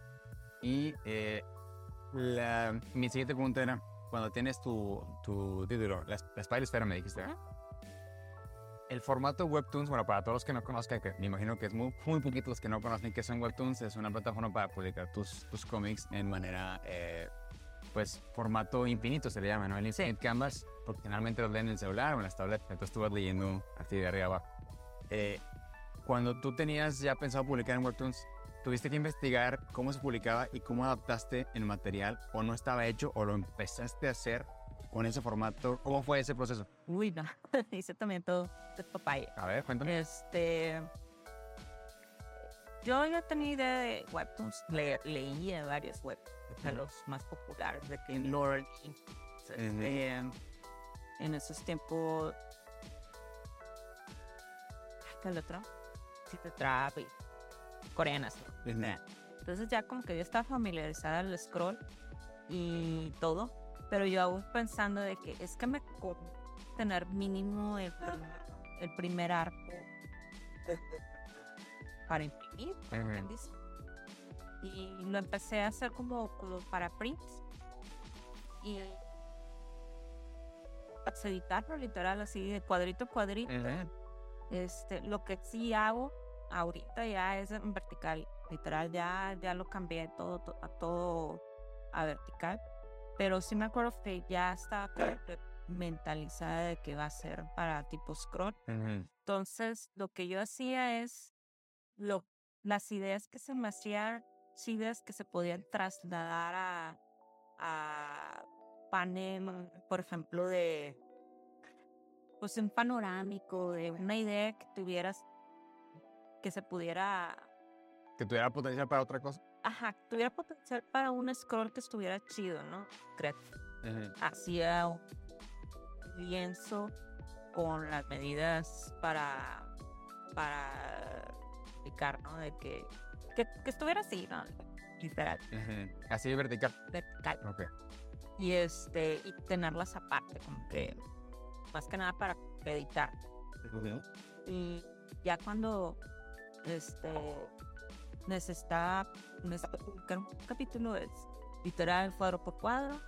Y eh, la, mi siguiente pregunta era, cuando tienes tu, tu título, la, la Esfera me dijiste, ¿verdad? El formato Webtoons, bueno, para todos los que no conozcan, que me imagino que es muy, muy poquitos los que no conocen que son Webtoons, es una plataforma para publicar tus, tus cómics en manera, eh, pues, formato infinito se le llama, ¿no? El Infinite Canvas, porque generalmente los leen en el celular o en las tabletas, entonces tú vas leyendo así de arriba abajo. Eh, cuando tú tenías ya pensado publicar en Webtoons, ¿tuviste que investigar cómo se publicaba y cómo adaptaste el material o no estaba hecho o lo empezaste a hacer con ese formato? ¿Cómo fue ese proceso? Uy, no, hice también todo de papaya. A ver, cuéntame. Este. Yo ya tenía idea de webtoons, le, leía varios web, de los más populares, de que Lordy, este, en esos tiempos. ¿Qué el otro? City Trap y coreanas. Entonces ya como que yo estaba familiarizada al scroll y todo, pero yo aún pensando de que es que me tener mínimo el, el primer arco para imprimir, dice. Y lo empecé a hacer como, como para prints y editarlo literal así de cuadrito a cuadrito. Este, lo que sí hago ahorita ya es en vertical. Literal, ya, ya lo cambié todo, to- a todo a vertical. Pero sí me acuerdo que ya estaba mentalizada de que va a ser para tipo scroll. Entonces, lo que yo hacía es lo, las ideas que se me hacían, ideas que se podían trasladar a, a panel, por ejemplo, de pues un panorámico, de una idea que tuvieras que se pudiera Que tuviera potencial para otra cosa. Ajá, tuviera potencial para un scroll que estuviera chido, ¿no? Creo. Hacía un lienzo con las medidas para, para explicar, ¿no? De que, que, estuviera así, ¿no? Literal. Así vertical. Vertical. Ok. Y este, y tenerlas aparte, como que, más que nada para editar. Y ya cuando, este, necesita, publicar un capítulo es literal cuadro por cuadro,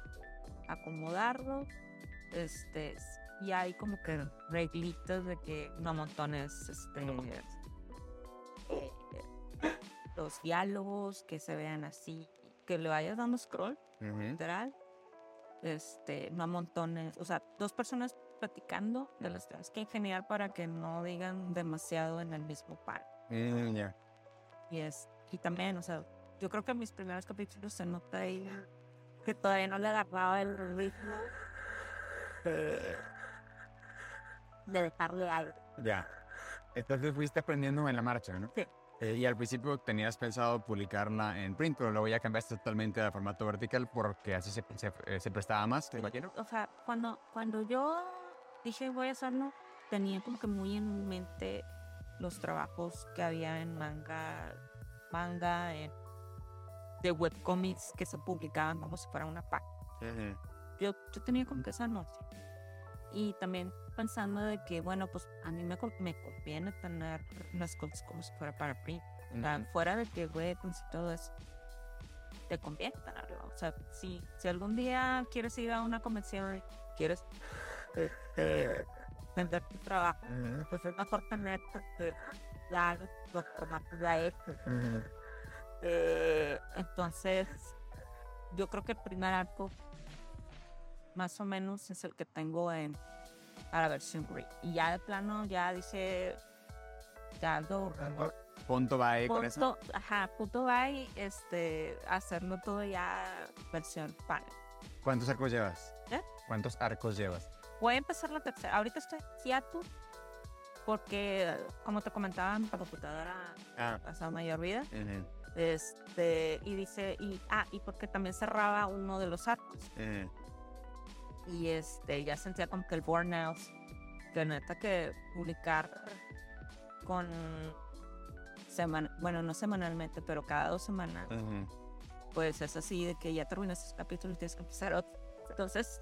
acomodarlo, este, y hay como que reglitas de que no montones, este, eh, los diálogos que se vean así, que le vayas dando scroll, literal, este, no montones, o sea, dos personas platicando de las cosas que genial para que no digan demasiado en el mismo par. Mm, y es, y también, o sea, yo creo que en mis primeros capítulos se nota ahí que todavía no le agarraba el ritmo de, dejarle algo. Ya. Entonces fuiste aprendiendo en la marcha, ¿no? Sí. Eh, y al principio tenías pensado publicarla en print, pero luego ya cambiaste totalmente de formato vertical porque así se, se, eh, se prestaba más, ¿te imagino? O sea, cuando, cuando yo dije voy a hacerlo, tenía como que muy en mente los trabajos que había en manga, manga, en, de webcomics que se publicaban como si fuera una página. yo, yo tenía como que esa noche. Y también pensando de que, bueno, pues a mí me, me conviene tener las cosas como si fuera para print. fuera de que webcomics y todo eso, te conviene tenerlo. O sea, si, si algún día quieres ir a una convención, quieres vender tu trabajo. Pues es mejor tener ya los formatos ya hechos. Eh, entonces, yo creo que el primer arco más o menos es el que tengo en para la versión Greek. Y ya de plano ya dice ya lo punto bye con eso. Ajá, punto bye, este, hacerlo todo ya versión panel. ¿Cuántos arcos llevas? ¿Eh? ¿Cuántos arcos llevas? Voy a empezar la tercera. Ahorita estoy en porque, como te comentaba, mi computadora ah. pasado mayor vida. Este, y dice, y, ah, y porque también cerraba uno de los arcos. Y este, ya sentía como que el burnout, que neta que publicar con semana, bueno, no semanalmente, pero cada dos semanas, pues es así de que ya terminas ese capítulo y tienes que empezar otro. Entonces,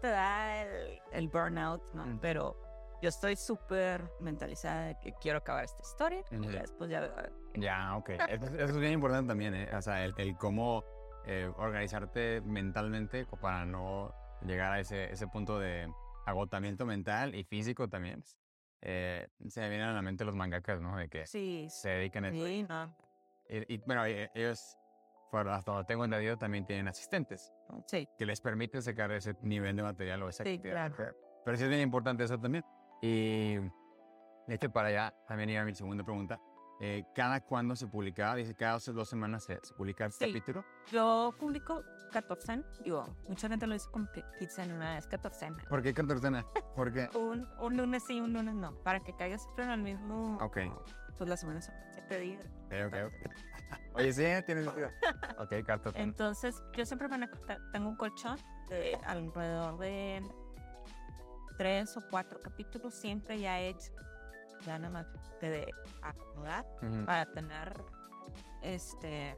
te da el, burnout, ¿no? Pero yo estoy súper mentalizada de que quiero acabar esta historia y después ya Ya, ok. eso, es bien importante también, ¿eh? O sea, el, cómo eh, organizarte mentalmente para no llegar a ese, ese punto de agotamiento mental y físico también. Eh, se me vienen a la mente los mangakas, ¿no? De que sí, se dedican a eso. Sí, no. y, bueno, e, ellos hasta donde tengo entendido, también tienen asistentes. Sí. Que les permite sacar ese nivel de material o esa sí, Claro. Pero sí es bien importante eso también. Y de hecho, para allá también iba mi segunda pregunta. Eh, ¿Cada cuándo se publicaba? Dice, cada dos, semanas se, publica el capítulo. Yo publico 14, digo, mucha gente lo dice como que quincena, es 14. ¿Por qué 14? Porque un, un lunes sí, un lunes no, para que caiga siempre en el mismo... Ok. Pues las semanas son 7 días. Ok, ok, ok. Oye, sí, tiene sentido. Ok, 14. Entonces, yo siempre me tengo un colchón de alrededor de tres o cuatro capítulos, siempre ya he hecho, ya nada más de acomodar para tener este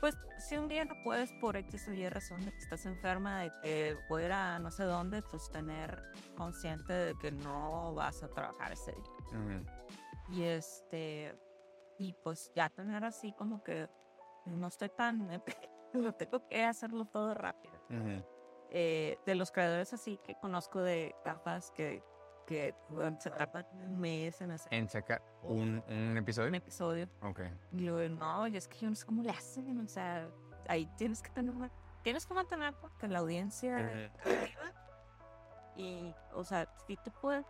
pues si un día no puedes por X o Y razón de que estás enferma, de que fuera no sé dónde, pues tener consciente de que no vas a trabajar ese día. Y este, y pues ya tener así como que no estoy tan, no tengo que hacerlo todo rápido. Eh, de los creadores así que conozco de gafas que que se tardan un mes en hacer. ¿En sacar un, un episodio? Un episodio. Ok. Y luego, no, y es que yo no sé cómo le hacen, o sea, ahí tienes que tener tienes que mantener que la audiencia y, o sea, si te puedes,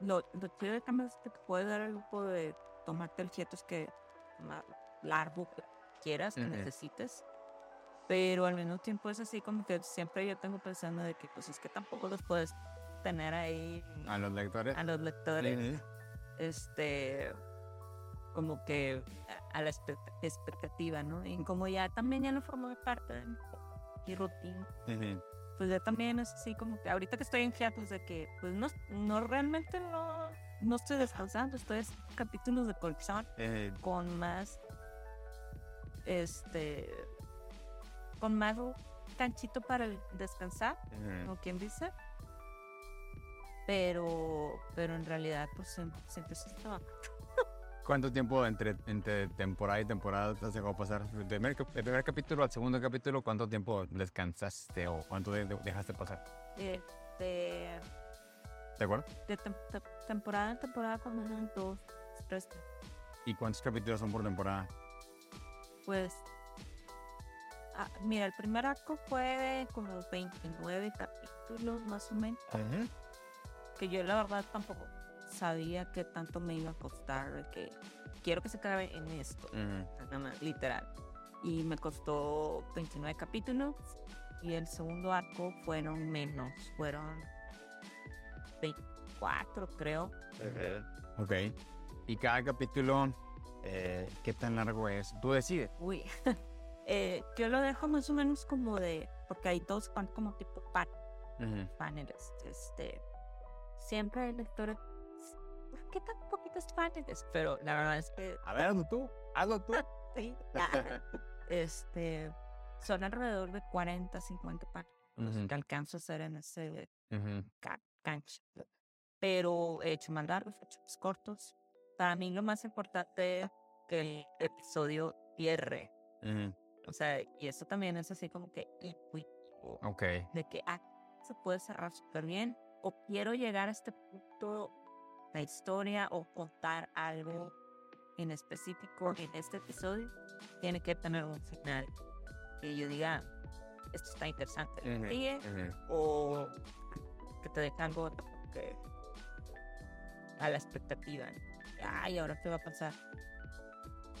lo, lo chido de cambio es que te puede dar el grupo de tomarte el es que más largo que quieras, que necesites. Pero al mismo tiempo es así como que siempre yo tengo pensando de que pues es que tampoco los puedes tener ahí a los lectores. a los lectores. Este como que a la expectativa, ¿no? Y como ya también ya no formó parte de mi rutina, pues ya también es así como que ahorita que estoy en pues de que pues no, no realmente no, no estoy descansando, estoy en capítulos de colección con más, este, con más canchito para descansar, como quien dice. Pero, pero en realidad, pues siempre, siempre se estaba ¿Cuánto tiempo entre, entre temporada y temporada te has dejado pasar? Del primer, primer, capítulo al segundo capítulo, ¿cuánto tiempo descansaste o cuánto dejaste pasar? Este. ¿De acuerdo? De temporada en temporada, cuando eran dos, tres. ¿Y cuántos capítulos son por temporada? Pues. Ah, mira, el primer arco fue con los 29 capítulos más o menos. Que yo la verdad tampoco sabía que tanto me iba a costar, que quiero que se acabe en esto, literal. Y me costó 29 capítulos y el segundo arco fueron menos, fueron 24 creo. Ok. Y cada capítulo, eh, ¿qué tan largo es? Tú decides. Uy, eh, yo lo dejo más o menos como de, porque hay dos van como tipo pan, paneles. Este, siempre hay lectores ¿por qué tan poquitos paneles? Pero la verdad es que... A ver, hazlo tú, hazlo tú. sí, Este, son alrededor de 40, 50 paneles que alcanzo a hacer en ese cancha. Pero he hecho más largos, he hecho más cortos. Para mí lo más importante es que el episodio cierre. O sea, y eso también es así como que Ok. De que ah, se puede cerrar súper bien. O quiero llegar a este punto la historia o contar algo en específico en este episodio, tiene que tener un final que yo diga, esto está interesante, o que te deje algo que, a la expectativa. Ay, ahora qué va a pasar.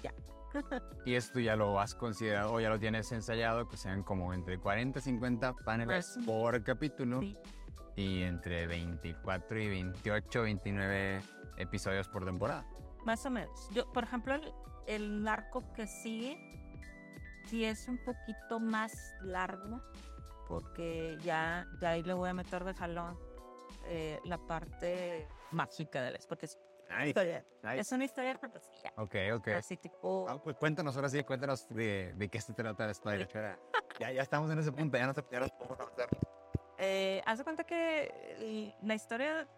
Ya. y esto ya lo has considerado o ya lo tienes ensayado, que sean como entre 40 y 50 paneles por capítulo. Sí y entre 24 y 28, 29 episodios por temporada. Más o menos. Yo, por ejemplo, el, arco que sigue sí es un poquito más largo porque ya, ya ahí le voy a meter de jalón eh, la parte mágica de la porque es, es una historia fantasía. Ok, ok. Así tipo... Ah, pues cuéntanos ahora sí, cuéntanos de, de qué se trata de Spider. ya, ya estamos en ese punto, ya no se podemos conocer. Eh, haz de cuenta que la historia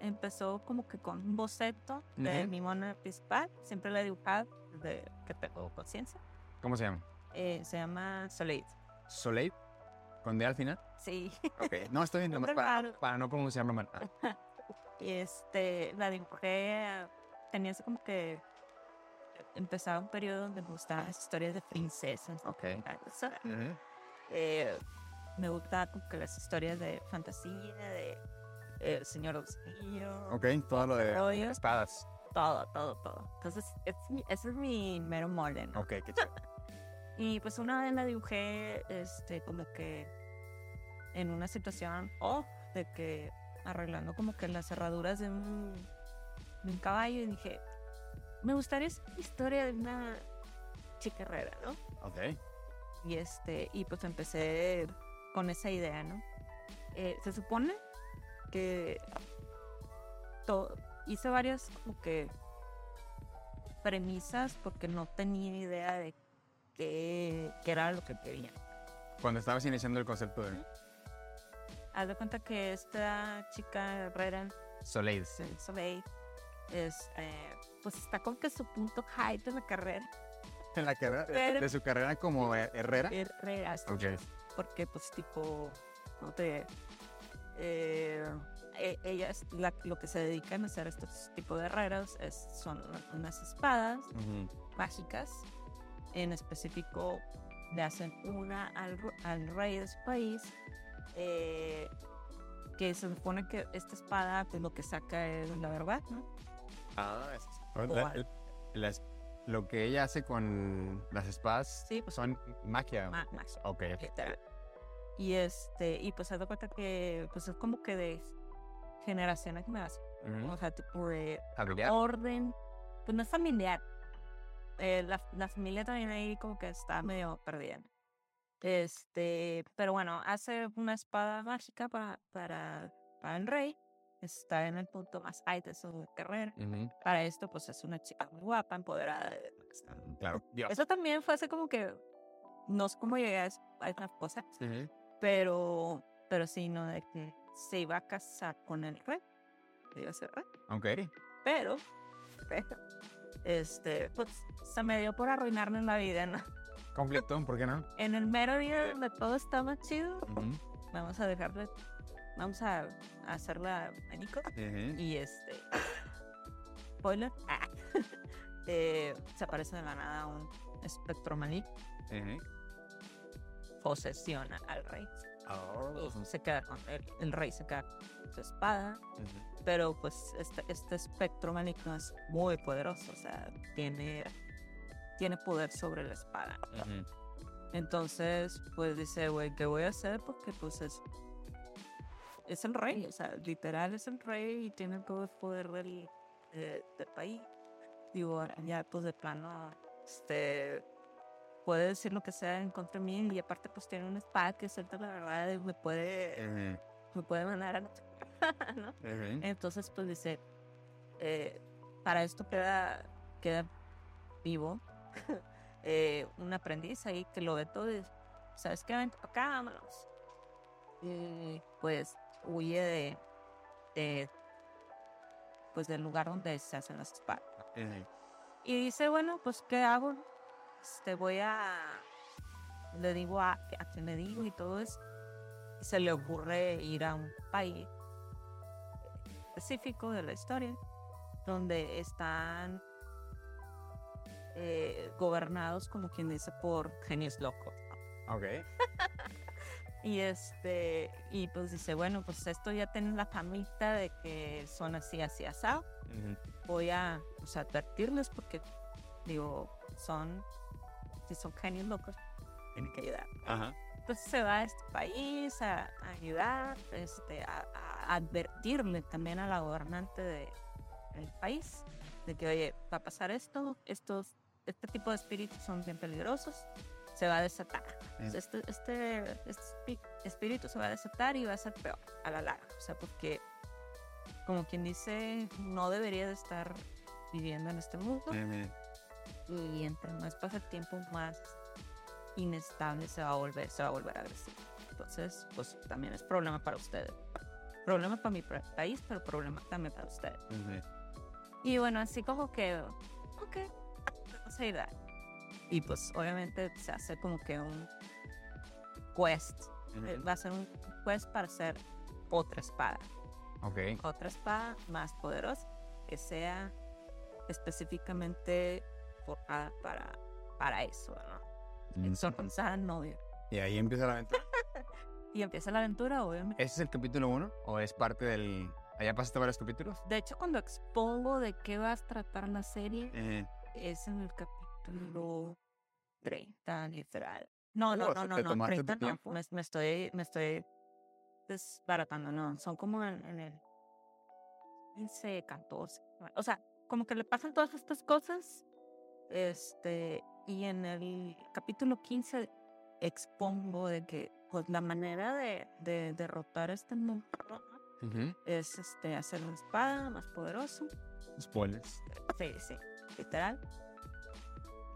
empezó como que con un boceto de mi mono principal. Siempre la he dibujado desde que tengo conciencia. ¿Cómo se llama? Eh, se llama Soleil. ¿Soleil? ¿Con D al final? Sí. Ok, no, estoy bien, para, para, no pronunciarlo mal. y este, la dibujé, tenía como que empezaba un periodo donde me gustaban las historias de princesas. Ok. eh, me gusta como que las historias de fantasía, de El Señor Oscuro. Ok, todo lo de espadas. Todo, todo, todo. Entonces, ese es mi mero molde, Ok, qué chido. y pues una vez la dibujé, este, como que en una situación, oh, de que arreglando como que las cerraduras de un, de un caballo y dije, me gustaría esa historia de una chica herrera, ¿no? Ok. Y este, y pues empecé con esa idea, ¿no? Eh, se supone que hice varias como que premisas porque no tenía idea de qué, era lo que quería. Cuando estabas iniciando el concepto de... Haz de cuenta que esta chica herrera... Soleil. Soleil. Este, pues está con que su punto high de la carrera. ¿En la carrera? ¿De su carrera como herrera? Herrera. Okay porque pues tipo, no te... Eh, e, ella es lo que se dedican a hacer estos tipos de herreros es, son unas espadas mágicas. En específico, le hacen una al, rey de su país. Eh, que se supone que esta espada, pues lo que saca es la verdad, ¿no? Ah, es, lo que ella hace con las espadas sí, pues, son magia. magia. Ok. Y este, y pues se da cuenta que pues es como que de generación a generación. O sea, tipo de orden. Pues no es familiar. Eh, la, la familia también ahí como que está medio perdida. Este, pero bueno, hace una espada mágica para, para, para el rey. Está en el punto más alto de su carrera. Ujú. Para esto, pues es una chica muy guapa, empoderada. Claro. Dios. Eso también fue así como que, no sé cómo llegué a es- a esa cosa, Ujú. pero, pero sí, no, de que se iba a casar con el rey. Iba a ser rey. Ok. Pero, pero, este, pues se me dio por arruinarme la vida, ¿no? Conflicto, ¿por qué no? En el mero día donde todo más chido, vamos a dejarle, vamos a, a hacerla México. Ujú. Y este, spoiler, ah, eh, se aparece de la nada un espectro Ujú. posesiona al rey. Oh. Se queda con él, el rey se queda su espada, pero pues este, este espectro maligno es muy poderoso, o sea, tiene, tiene poder sobre la espada. Entonces, pues dice, güey, ¿qué voy a hacer? Porque pues es, es el rey, o sea, literal es el rey y tiene todo el poder del, de- del país. Digo, ya pues de plano, este, puede decir lo que sea en contra de mí y aparte pues tiene una espada que suelta la verdad y me puede, me puede mandar a la Entonces, pues dice, eh, para esto queda, queda vivo eh, un aprendiz ahí que lo ve todo y dice, ¿sabes qué? Vente para acá, vámonos. Y pues huye de, de, pues del lugar donde se hacen las espadas. Y dice, bueno, pues, ¿qué hago? Este, voy a... Le digo a, a quien le digo y todo eso. Y se le ocurre ir a un país específico de la historia donde están eh, gobernados, como quien dice, por genios locos. Ok. Y este, y pues dice, bueno, pues esto ya tiene la famita de que son así, así, asado. Ujú. voy a pues, advertirles porque, digo, son, si son genios locos, tienen que ayudar. Ajá. Entonces se va a este país a, a ayudar, este, a, a advertirle también a la gobernante de, del país de que, oye, va a pasar esto, estos, este tipo de espíritus son bien peligrosos, se va a desatar. Es- Este, este, este espíritu se va a desatar y va a ser peor a la larga. O sea, porque, como quien dice, no debería de estar viviendo en este mundo y entre más pasa el tiempo, más inestable se va a volver, se va a volver agresivo. Entonces, pues también es problema para ustedes. Problema para mi pa- país, pero problema también para ustedes. Ujú. Y bueno, así como que, ok, vamos a ayudar. Y pues obviamente se hace como que un quest. Eh, Ujú. Va a ser un quest para hacer otra espada. Ok. Otra espada más poderosa que sea específicamente forjada para, para eso, ¿no? Mm. Sorpresa novia. Y ahí empieza la aventura. Y empieza la aventura, obviamente. ¿Ese es el capítulo 1 o es parte del... ¿Allá pasaste varios capítulos? De hecho, cuando expongo de qué va a tratar la serie, Ujú. es en el capítulo 30, literal. No, Oh, no, o no, no, ¿te no, tu 30 no. Me, me estoy, me estoy desbaratando, no. Son como en, en el 15, 14. O sea, como que le pasan todas estas cosas. Este, y en el capítulo 15 expongo de que pues la manera de, de derrotar a este monstruo ¿no? Ujú. es este hacer una espada más poderosa. Spoilers. Sí, sí, literal.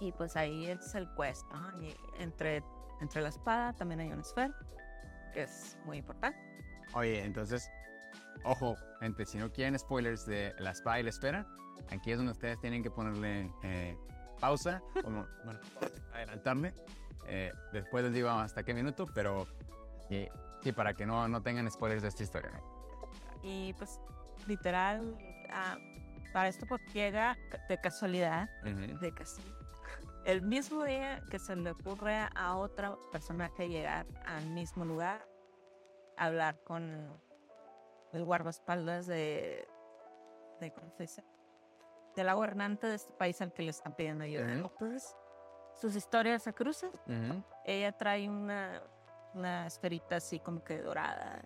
Y pues ahí es el quest, ¿no? Y entre, entre la espada también hay una esfera, que es muy importante. Oye, entonces, ojo, gente, si no quieren spoilers de la espada y la espera, aquí es donde ustedes tienen que ponerle eh, pausa, o no, bueno, adelantarle. Eh, después les digo hasta qué minuto, pero eh, sí, para que no, no tengan spoilers de esta historia. ¿no? Y pues literal, ah, para esto pues llega de casualidad, Ujú. de casualidad, el mismo día que se le ocurre a otra personaje llegar al mismo lugar, hablar con el guardaespaldas de, de ¿cómo se dice? De la gobernante de este país al que le están pidiendo ayuda. Ujú. Entonces, sus historias se cruzan. Ujú. Ella trae una, una esferita así como que dorada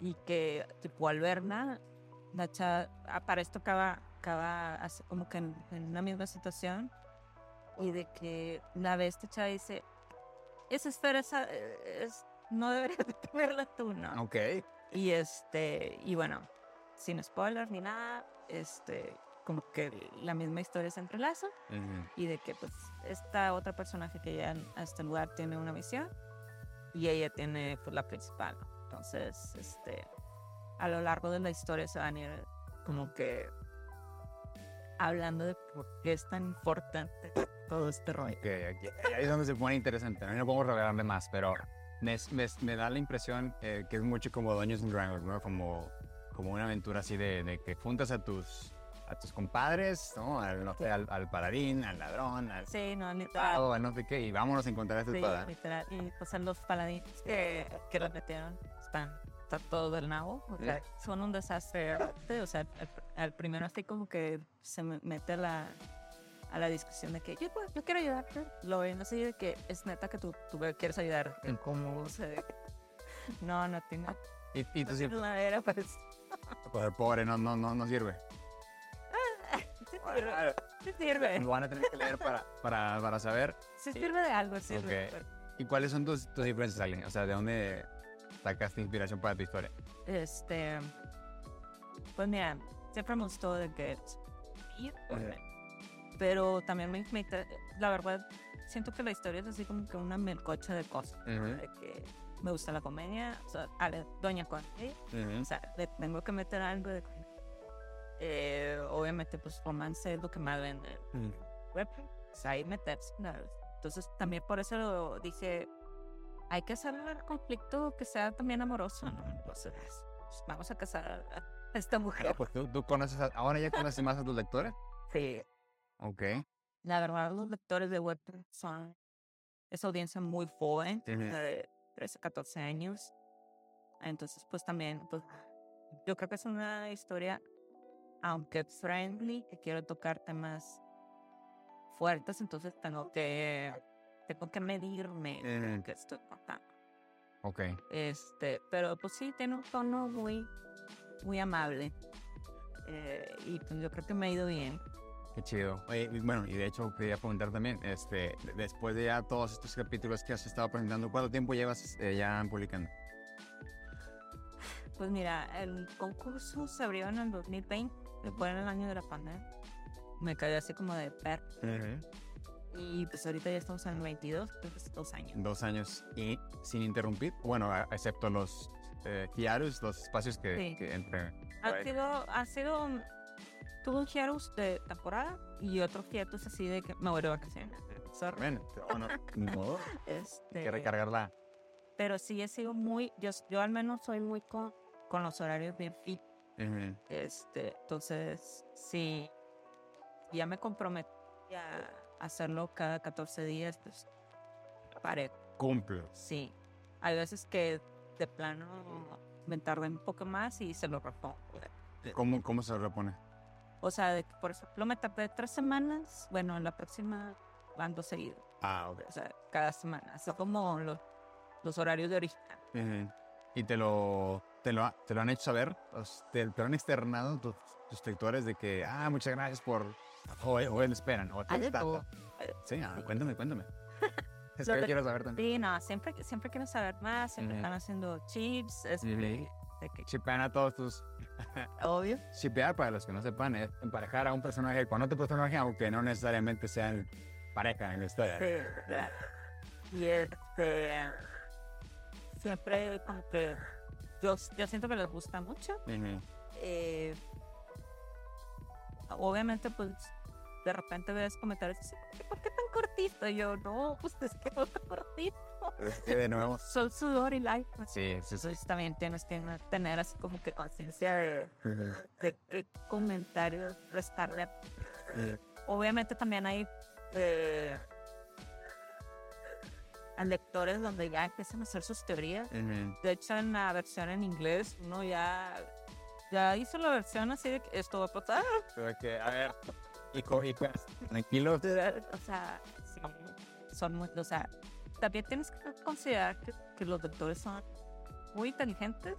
y que tipo al verla, la chava, ah, para esto acaba, acaba así como que en, en una misma situación, y de que una vez esta chava dice, esa esfera esa, eh, es, no deberías de tenerla tú, ¿no? Ok. Y este, y bueno, sin spoilers ni nada, este, como que la misma historia se entrelaza Ujú. y de que pues esta otra personaje que llega a este lugar tiene una misión y ella tiene pues la principal. ¿no? Entonces, este, a lo largo de la historia se van a ir como que hablando de por qué es tan importante todo este rollo. Ok, ok. Ahí es donde se pone interesante. No, no podemos revelarle más, pero me, me, me da la impresión eh, que es mucho como Dungeons and Dragons, ¿no? Como, como una aventura así de, de que juntas a tus, a tus compadres, ¿no? Al, no sé, al, al paladín, al ladrón, al Sí, no, literal. al no sé qué, y vámonos a encontrar a esta Sí, espada. literal. Y pues los paladines que, que los metieron están, está todo del nabo. O sea, son un desastre. O sea, el primero así como que se me- mete la, a la discusión de que yo, pues, yo quiero ayudarte. Lo ven así de que es neta que tú, tú quieres ayudar. ¿Cómo? O sea, no, no tengo. Y, y tú era, pues. pues, el pobre no, no, no, no sirve. Sirve. Sí sirve. Lo van a tener que leer para, para, para saber. Sí sirve de algo, sirve. Ok. ¿Y cuáles son tus, tus diferencias, Alien? O sea, ¿de dónde sacaste inspiración para tu historia? Este. Pues mira, siempre me gustó de que. Pero también me, me La verdad, siento que la historia es así como que una melcocha de cosas. De que me gusta la comedia, o sea, a la Doña Conte, o sea, le tengo que meter algo de. Eh, obviamente, pues romance es lo que más vende. web, pues ahí meterse. ¿no? Entonces, también por eso lo dije, hay que hacer el conflicto que sea también amoroso, ¿no? Entonces, pues, vamos a casar a esta mujer. Pues tú, tú conoces, a- ahora ya conoces más a tus lectores. Sí. Ok. La verdad, los lectores de Webtoon son esa audiencia muy joven, Ujú. de 13, 14 años. Entonces, pues también, pues, yo creo que es una historia, aunque friendly, que quiero tocar temas fuertes, entonces tengo que, tengo que medirme lo que estoy contando. Ok. Este, pero pues sí, tiene un tono muy, muy amable. Eh, y pues yo creo que me ha ido bien. Qué chido. Oye, bueno, y de hecho quería preguntar también, este, de- después de ya todos estos capítulos que has estado presentando, ¿cuánto tiempo llevas eh, ya publicando? Pues mira, el concurso se abrió en el 2020, después en el año de la pandemia. Me caí así como de perro. Y pues ahorita ya estamos en el 22, pues dos años. Dos años y sin interrumpir. Bueno, excepto los eh, hiatus, los espacios que, Sí. que entre. Ha Right. sido, ha sido, un- tuve un hiatus de temporada y otro hiatus así de que me voy de vacaciones. Sorry. Bueno, oh, no, no, hay Este, que recargarla. pero sí he sido muy, yo, yo al menos soy muy con, con los horarios bien fit. Este, entonces, sí, ya me comprometí a hacerlo cada 14 días, pues, paré. Cumple. Sí, hay veces que de plano me tardé un poco más y se lo repongo. ¿Cómo, ¿Cómo se repone? O sea, de que, por ejemplo, me tardé tres semanas, bueno, la próxima van dos seguidos, Ah, ok. o sea, cada semana, así como los, los horarios de original. Ujú. ¿Y te lo, te lo, te lo han hecho saber? ¿Te, te lo han externado tus, tus lectores de que, ah, muchas gracias por... O, o esperan. O todo. Sí, ah, cuéntame, cuéntame. es que quiero saber también. Sí, no, siempre, siempre quieren saber más, siempre están haciendo chips, es Shipean a todos tus... obvio. Shipear, para los que no sepan, es emparejar a un personaje con otro personaje, aunque no necesariamente sean pareja en la historia. Y este. Siempre como que. Yo, yo siento que les gusta mucho. Eh, obviamente, pues. De repente ves comentarios así, ¿por qué tan cortito? Y yo, no, pues es que no tan cortito. Es que de nuevo... Son sudor y lágrimas. Sí, sí, sí. Entonces también tienes que tener así como que conciencia de, de qué comentarios restarle. Obviamente también hay eh, a lectores donde ya empiezan a hacer sus teorías. De hecho, en la versión en inglés, uno ya, ya hizo la versión así de que esto va a pasar. Pero que, a ver, hijo, hijo, tranquilo. O sea, sí, son muy, o sea, también tienes que considerar que, que los lectores son muy inteligentes,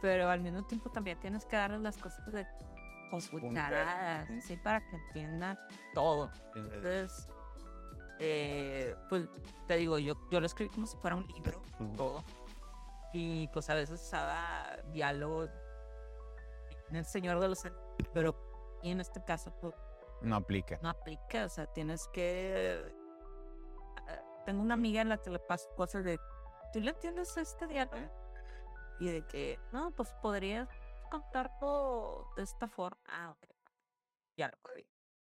pero al mismo tiempo también tienes que darles las cosas de cucharadas, así para que entiendan todo. Entonces, eh, pues te digo, yo, yo lo escribí como si fuera un libro, todo. Y pues a veces usaba diálogo en El Señor de los Anillos, pero y en este caso pues, No aplica. no aplica, o sea, tienes que... eh, Tengo una amiga en la que le paso cosas de, ¿tú le entiendes este diálogo? Y de que, no, pues podrías contarlo de esta forma. Ah, ok. Ya lo.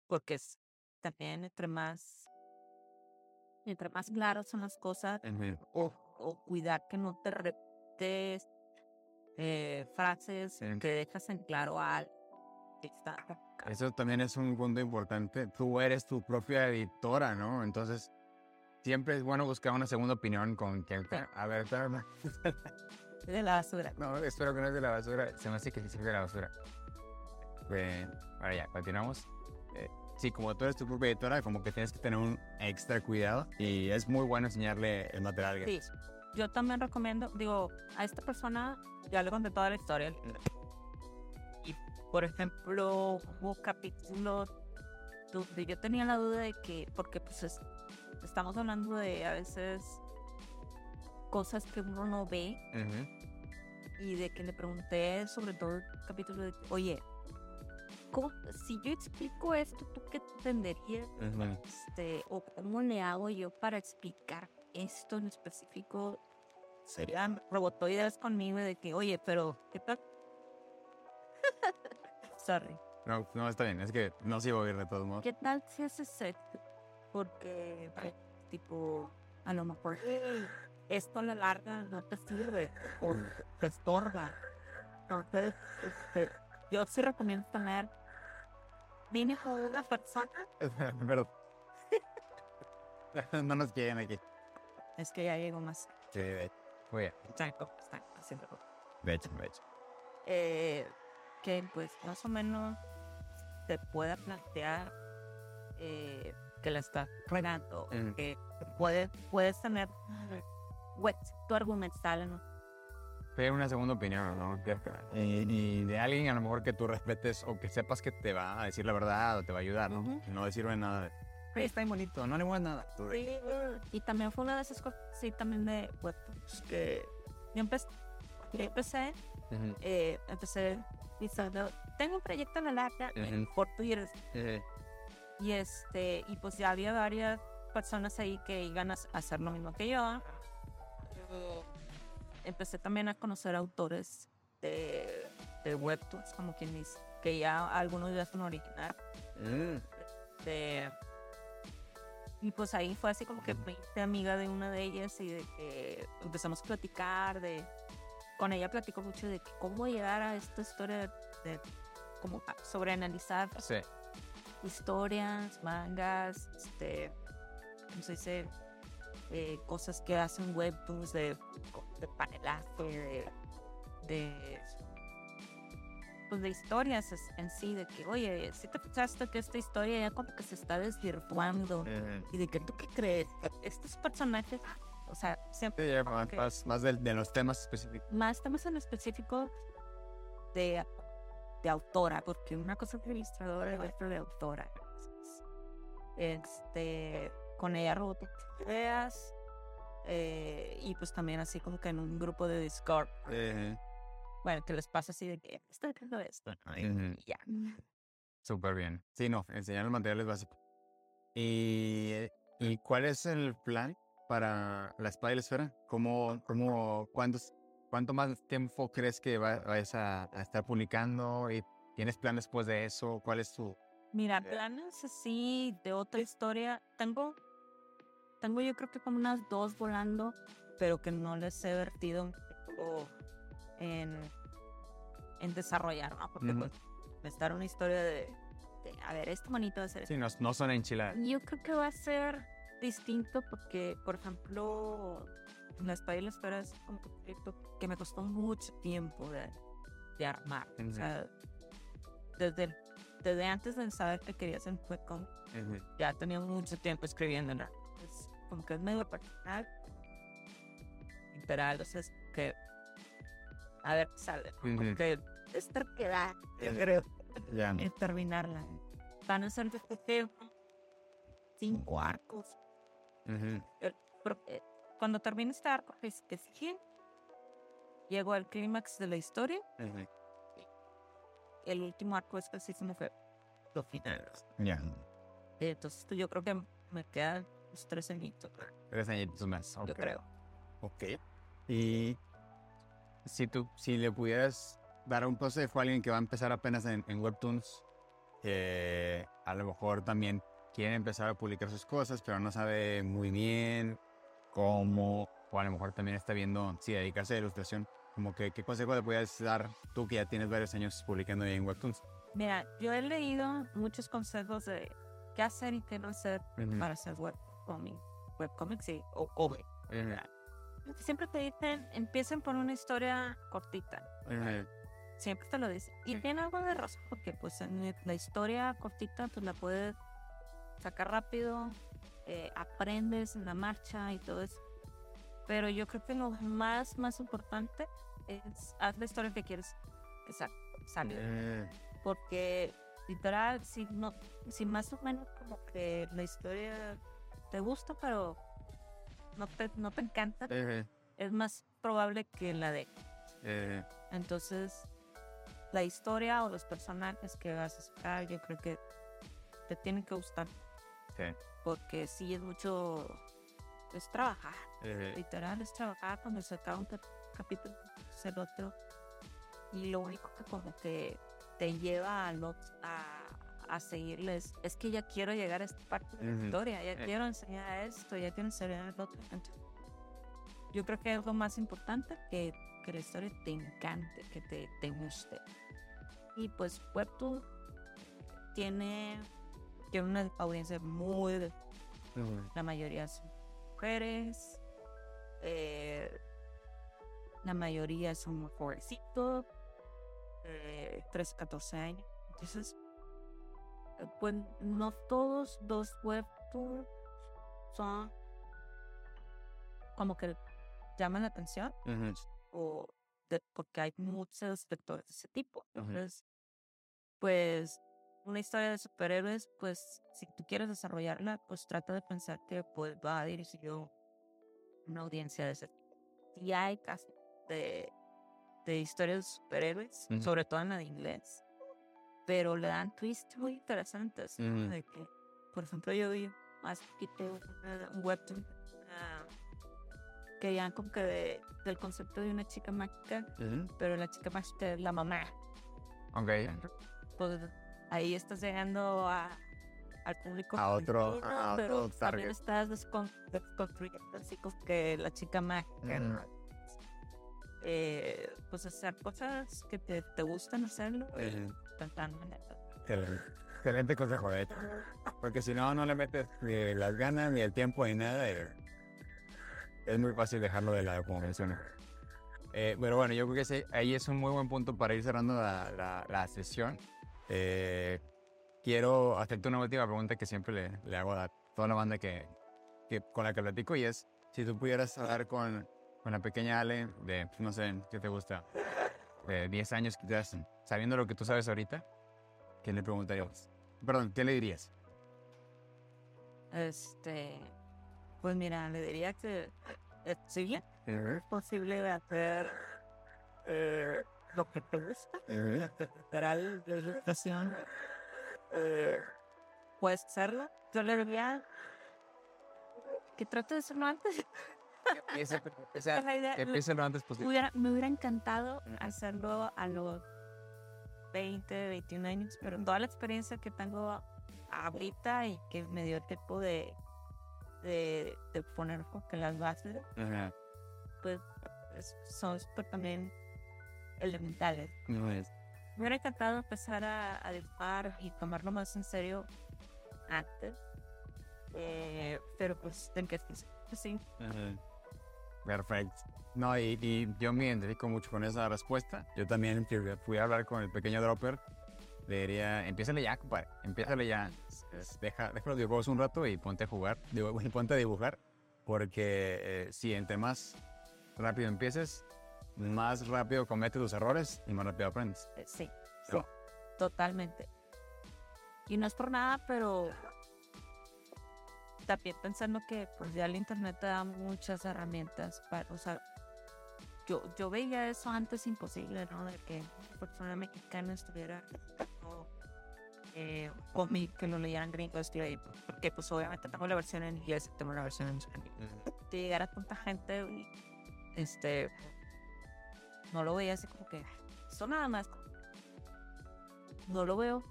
Porque es también entre más, entre más claras son las cosas, o, o cuidar que no te repites eh, frases que dejas en claro está Eso también es un punto importante. Tú eres tu propia editora, ¿no? Entonces, siempre es bueno buscar una segunda opinión con quien... A ver, espérame. de la basura. No, espero que no es de la basura. Se me hace que sí es de la basura. Eh, ahora ya, continuamos. Eh, sí, como tú eres tu propia editora, como que tienes que tener un extra cuidado. Y es muy bueno enseñarle el material. Sí, yo también recomiendo, digo, a esta persona ya le conté toda la historia. Y, por ejemplo, hubo capítulos donde yo tenía la duda de que, porque pues es- estamos hablando de a veces cosas que uno no ve y de que le pregunté sobre todo el capítulo de, oye, ¿cómo, si yo explico esto, ¿tú qué entenderías? Ujú. este, o cómo le hago yo para explicar esto en específico. Serían robotoides conmigo de que, oye, pero, ¿qué tal? Sorry. No, no, está bien. Es que no sigo a oír de todos modos. ¿Qué tal si haces esto? Porque, tipo, a lo mejor esto a la larga no te sirve o te estorba. Entonces, este, yo sí recomiendo tener mínimo una persona. Perdón. no nos quieren aquí. Es que ya llegó más. Sí, hecho. Muy bien. Están están haciendo de hecho. eh, que pues más o menos te pueda plantear eh, que la estás regando, Mm. que puedes, puedes tener tu argumental, ¿no? Pedir una segunda opinión, ¿no? Que- Y, y de alguien a lo mejor que tú respetes o que sepas que te va a decir la verdad o te va a ayudar, ¿no? No decirle nada de, "Oye, está bien bonito, no le muevas nada. Y también fue una de esas cosas, sí, también de webtoons que yo empecé, yo empecé, eh, empecé diciendo, tengo un proyecto en la larga Ujú. por Twitter Eh, Y este, y pues ya había varias personas ahí que iban a hacer lo mismo que yo. Empecé también a conocer autores de, de webtoons, como quien dice, que ya algunos ya son original. mm, De, y pues ahí fue así como que me amiga de una de ellas y de que empezamos a platicar de con ella platico mucho de que cómo llegar a esta historia de, de como a- sobre analizar Sí. historias, mangas, este, ¿cómo se dice? Eh, cosas que hacen webtoons de, de panelaje, de, de, pues de historias en sí, de que, oye, si te pensaste que esta historia ya como que se está desvirtuando y de que tú qué crees, estos personajes, o sea, siempre Sí, más, más- de, los temas específicos. más temas en específico de, de autora, porque una cosa es de ilustradora y otra de autora. Este, con ella robotó ideas eh, y pues también así como que en un grupo de Discord, Eh, bueno, que les pasa así de que estoy haciendo esto, ¿no? Y Ujú. ya. Súper bien. Sí, no, enseñar los materiales básicos. ¿Y, ¿Y cuál es el plan para la espada y la esfera? ¿Cómo, cómo, cuántos, ¿Cuánto más tiempo crees que va- vayas a, a estar publicando? ¿Y tienes plan después de eso? ¿Cuál es tu...? Mira, planes así de otra historia, tengo, tengo yo creo que como unas dos volando, pero que no les he vertido en, en desarrollar, ¿no? Porque Ujú. pues, estar una historia de, de, a ver, esto bonito de hacer esto. Sí, no, no son enchiladas. Yo creo que va a ser distinto porque, por ejemplo, La Espada y la Esfera es un proyecto que me costó mucho tiempo de, de armar. O sea, desde, el- desde antes de saber que quería hacer un webcomic, Ujú. ya tenía mucho tiempo escribiéndola. Es como que es medio personal. Literal, o sea, es que. A ver, sale. Porque es terquedad, yo creo Ya terminarla. Van a ser cinco arcos, Eh, cuando termina este arco, es, es quién llegó al clímax de la historia. El último arco es así como que los finales. Ya. Entonces yo creo que me quedan los tres añitos. Tres añitos más. Yo creo. Ok. Y si tú, si le pudieras dar un consejo a alguien que va a empezar apenas en, Webtoons, que a lo mejor también quiere empezar a publicar sus cosas, pero no sabe muy bien cómo, o a lo mejor también está viendo si dedicarse a ilustración, como que, ¿qué consejo le puedes dar tú que ya tienes varios años publicando en Webtoons? Mira, yo he leído muchos consejos de qué hacer y qué no hacer para hacer webcomic, webcomics y, o, o Siempre te dicen, empiecen por una historia cortita. Siempre te lo dicen. Y tiene algo de razón, porque pues en la historia cortita pues la puedes sacar rápido, eh, aprendes en la marcha y todo eso. Pero yo creo que lo más, más importante es haz la historia que quieres salir. Eh. Porque literal, si no, si más o menos como que la historia te gusta, pero no te, no te encanta, es más probable que la de. Entonces, la historia o los personajes que vas a sacar, yo creo que te tienen que gustar. Porque sí es mucho. Es trabajar. Literal, es trabajar cuando se acaba un capítulo, es el otro. Y lo único que como que te lleva a, a, a seguirles es que ya quiero llegar a esta parte de la historia, ya eh. quiero enseñar esto, ya quiero enseñar el otro. yo creo que es lo más importante que, que la historia te encante, que te, te guste. Y pues Webtoon tiene, tiene una audiencia muy... La mayoría son mujeres, eh, la mayoría son muy jovencitos, 13, 14 años. Entonces, eh, pues no todos los webtoons son como que llaman la atención o porque hay muchos lectores de ese tipo. Entonces, pues una historia de superhéroes, pues si tú quieres desarrollarla, pues trata de pensar que pues va a dirigir una audiencia de ese tipo. Y hay casos de de historias de superhéroes, sobre todo en la de inglés. Pero le dan twists muy interesantes. de que, por ejemplo, yo vi más poquito un webtoon ah, que ya como que del concepto de una chica mágica, pero la chica mágica es la mamá. Ok. Pues ahí estás llegando a, al público. A otro, a pero otro también estás desconstruyendo así como que la chica mágica eh, pues hacer cosas que te, te gustan hacerlo. Eh, Excelente consejo, de Porque si no, no le metes ni las ganas ni el tiempo ni nada. es muy fácil dejarlo de lado, como mencioné. Eh, pero bueno, yo creo que ahí es un muy buen punto para ir cerrando la, la, sesión. Eh, quiero hacerte una última pregunta que siempre le, le hago a toda la banda que, que, con la que platico y es si tú pudieras hablar con con la pequeña Ale de, no sé, ¿qué te gusta? De 10 años quizás, sabiendo lo que tú sabes ahorita, ¿qué le preguntarías? Perdón, ¿qué le dirías? Este, pues mira, le diría que es posible, es posible hacer eh, lo que te gusta, literal, la eh, puedes hacerlo. Yo le diría que trate de hacerlo antes. Que empiece, lo antes posible. me hubiera encantado hacerlo a los 20, 21 años, pero toda la experiencia que tengo ahorita y que me dio tiempo de, de, de poner que las bases, pues son también elementales. Me hubiera encantado empezar a, a dibujar y tomarlo más en serio antes, eh, pero pues tengo que sí. Perfecto. No, y, yo me identifico mucho con esa respuesta. Yo también fui a hablar con el pequeño Dropper. Le diría, empiézale ya, compadre, empiézale ya. Deja, deja los videojuegos un rato y ponte a jugar, ponte a dibujar. Porque eh, si entre más rápido empieces, más rápido cometes tus errores y más rápido aprendes. Eh, sí, sí, totalmente. Y no es por nada, pero también pensando que pues ya el internet te da muchas herramientas para, o sea, yo, yo veía eso antes imposible, ¿no? De que una persona mexicana estuviera o, eh, cómic que lo leyeran gringos, porque pues obviamente tengo la versión en inglés, tengo la versión en español. De llegar a tanta gente, este, no lo veía así como que, eso nada más, no lo veo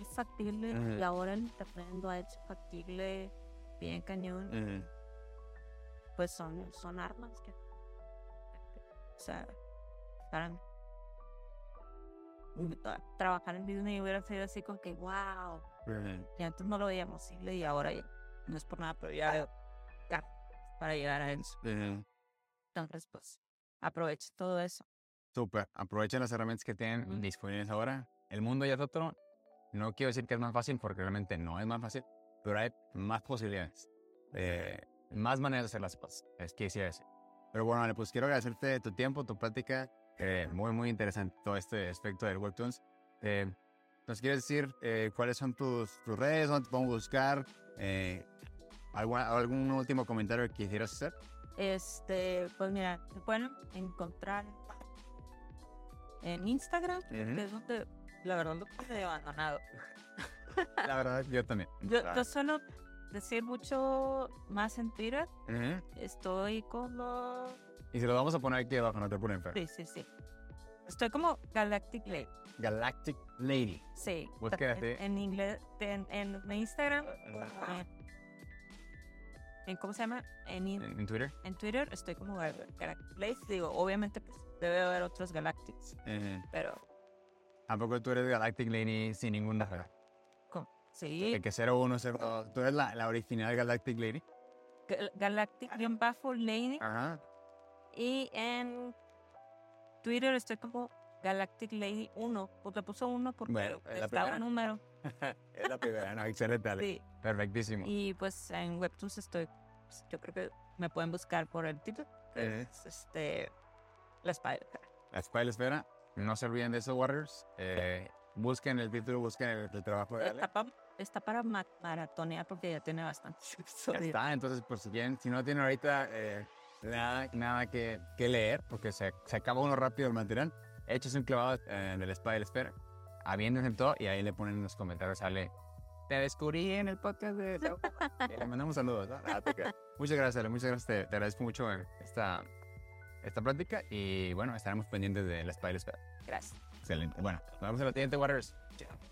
es factible y ahora el internet lo ha hecho factible bien cañón. Pues son, son armas que o sea, para trabajar en Disney hubiera sido así como que, wow. Y antes no lo veíamos posible y ahora no es por nada, pero ya, para llegar a eso. Entonces, pues, aprovechen todo eso. Súper, aprovechen las herramientas que tienen disponibles ahora. El mundo ya es otro. No quiero decir que es más fácil porque realmente no es más fácil, pero hay más posibilidades, eh, más maneras de hacer las cosas. Es que decir eso. Pero bueno, pues quiero agradecerte tu tiempo, tu práctica. Eh, muy, muy interesante todo este aspecto del Webtoons. Eh, ¿Nos quieres decir eh, cuáles son tus, tus, redes, dónde te podemos buscar? Eh, ¿algún, último comentario que quisieras hacer? Este, pues mira, te pueden encontrar en Instagram, que es donde la verdad lo he abandonado. la verdad, yo también. Yo, yo solo decir mucho más en Twitter. Estoy como. Y se lo vamos a poner aquí abajo, no te ponen Sí, sí, sí. Estoy como Galactic Lady. Galactic Lady. Sí. En, en, inglés, en, en Instagram. en, ¿Cómo se llama? En, en, Twitter. En Twitter estoy como Galactic Lady. Digo, obviamente, pues debe haber otros Galactics. Pero. ¿A poco tú eres Galactic Lady sin ningún Sí. El que 0102. Tú eres la, la original Galactic Lady. Galactic-Lady. Ajá. Y en Twitter estoy como Galactic Lady 1. Pues le puso 1 porque bueno, está un número. es la primera, no, excelente, Sí. Perfectísimo. Y pues en Webtoons estoy, pues, yo creo que me pueden buscar por el título. este, la Spider. La Spider Esfera. No se olviden de eso, Warriors. Eh, busquen el título, busquen el, trabajo de Ale está para maratonear porque ya tiene bastante Ya está, entonces, pues si, si no tiene ahorita eh, nada, nada que, que, leer, porque se, se, acaba uno rápido el material, échese un clavado en el spa de la espera, aviéndense todo y ahí le ponen en los comentarios, sale, te descubrí en el podcast de... le mandamos saludos. Ah, muchas gracias, Ale, muchas gracias, te, agradezco mucho esta, esta práctica y bueno, estaremos pendientes de la spa de la espera. Gracias. Excelente. Bueno, nos vemos en la siguiente, Waters. Chao.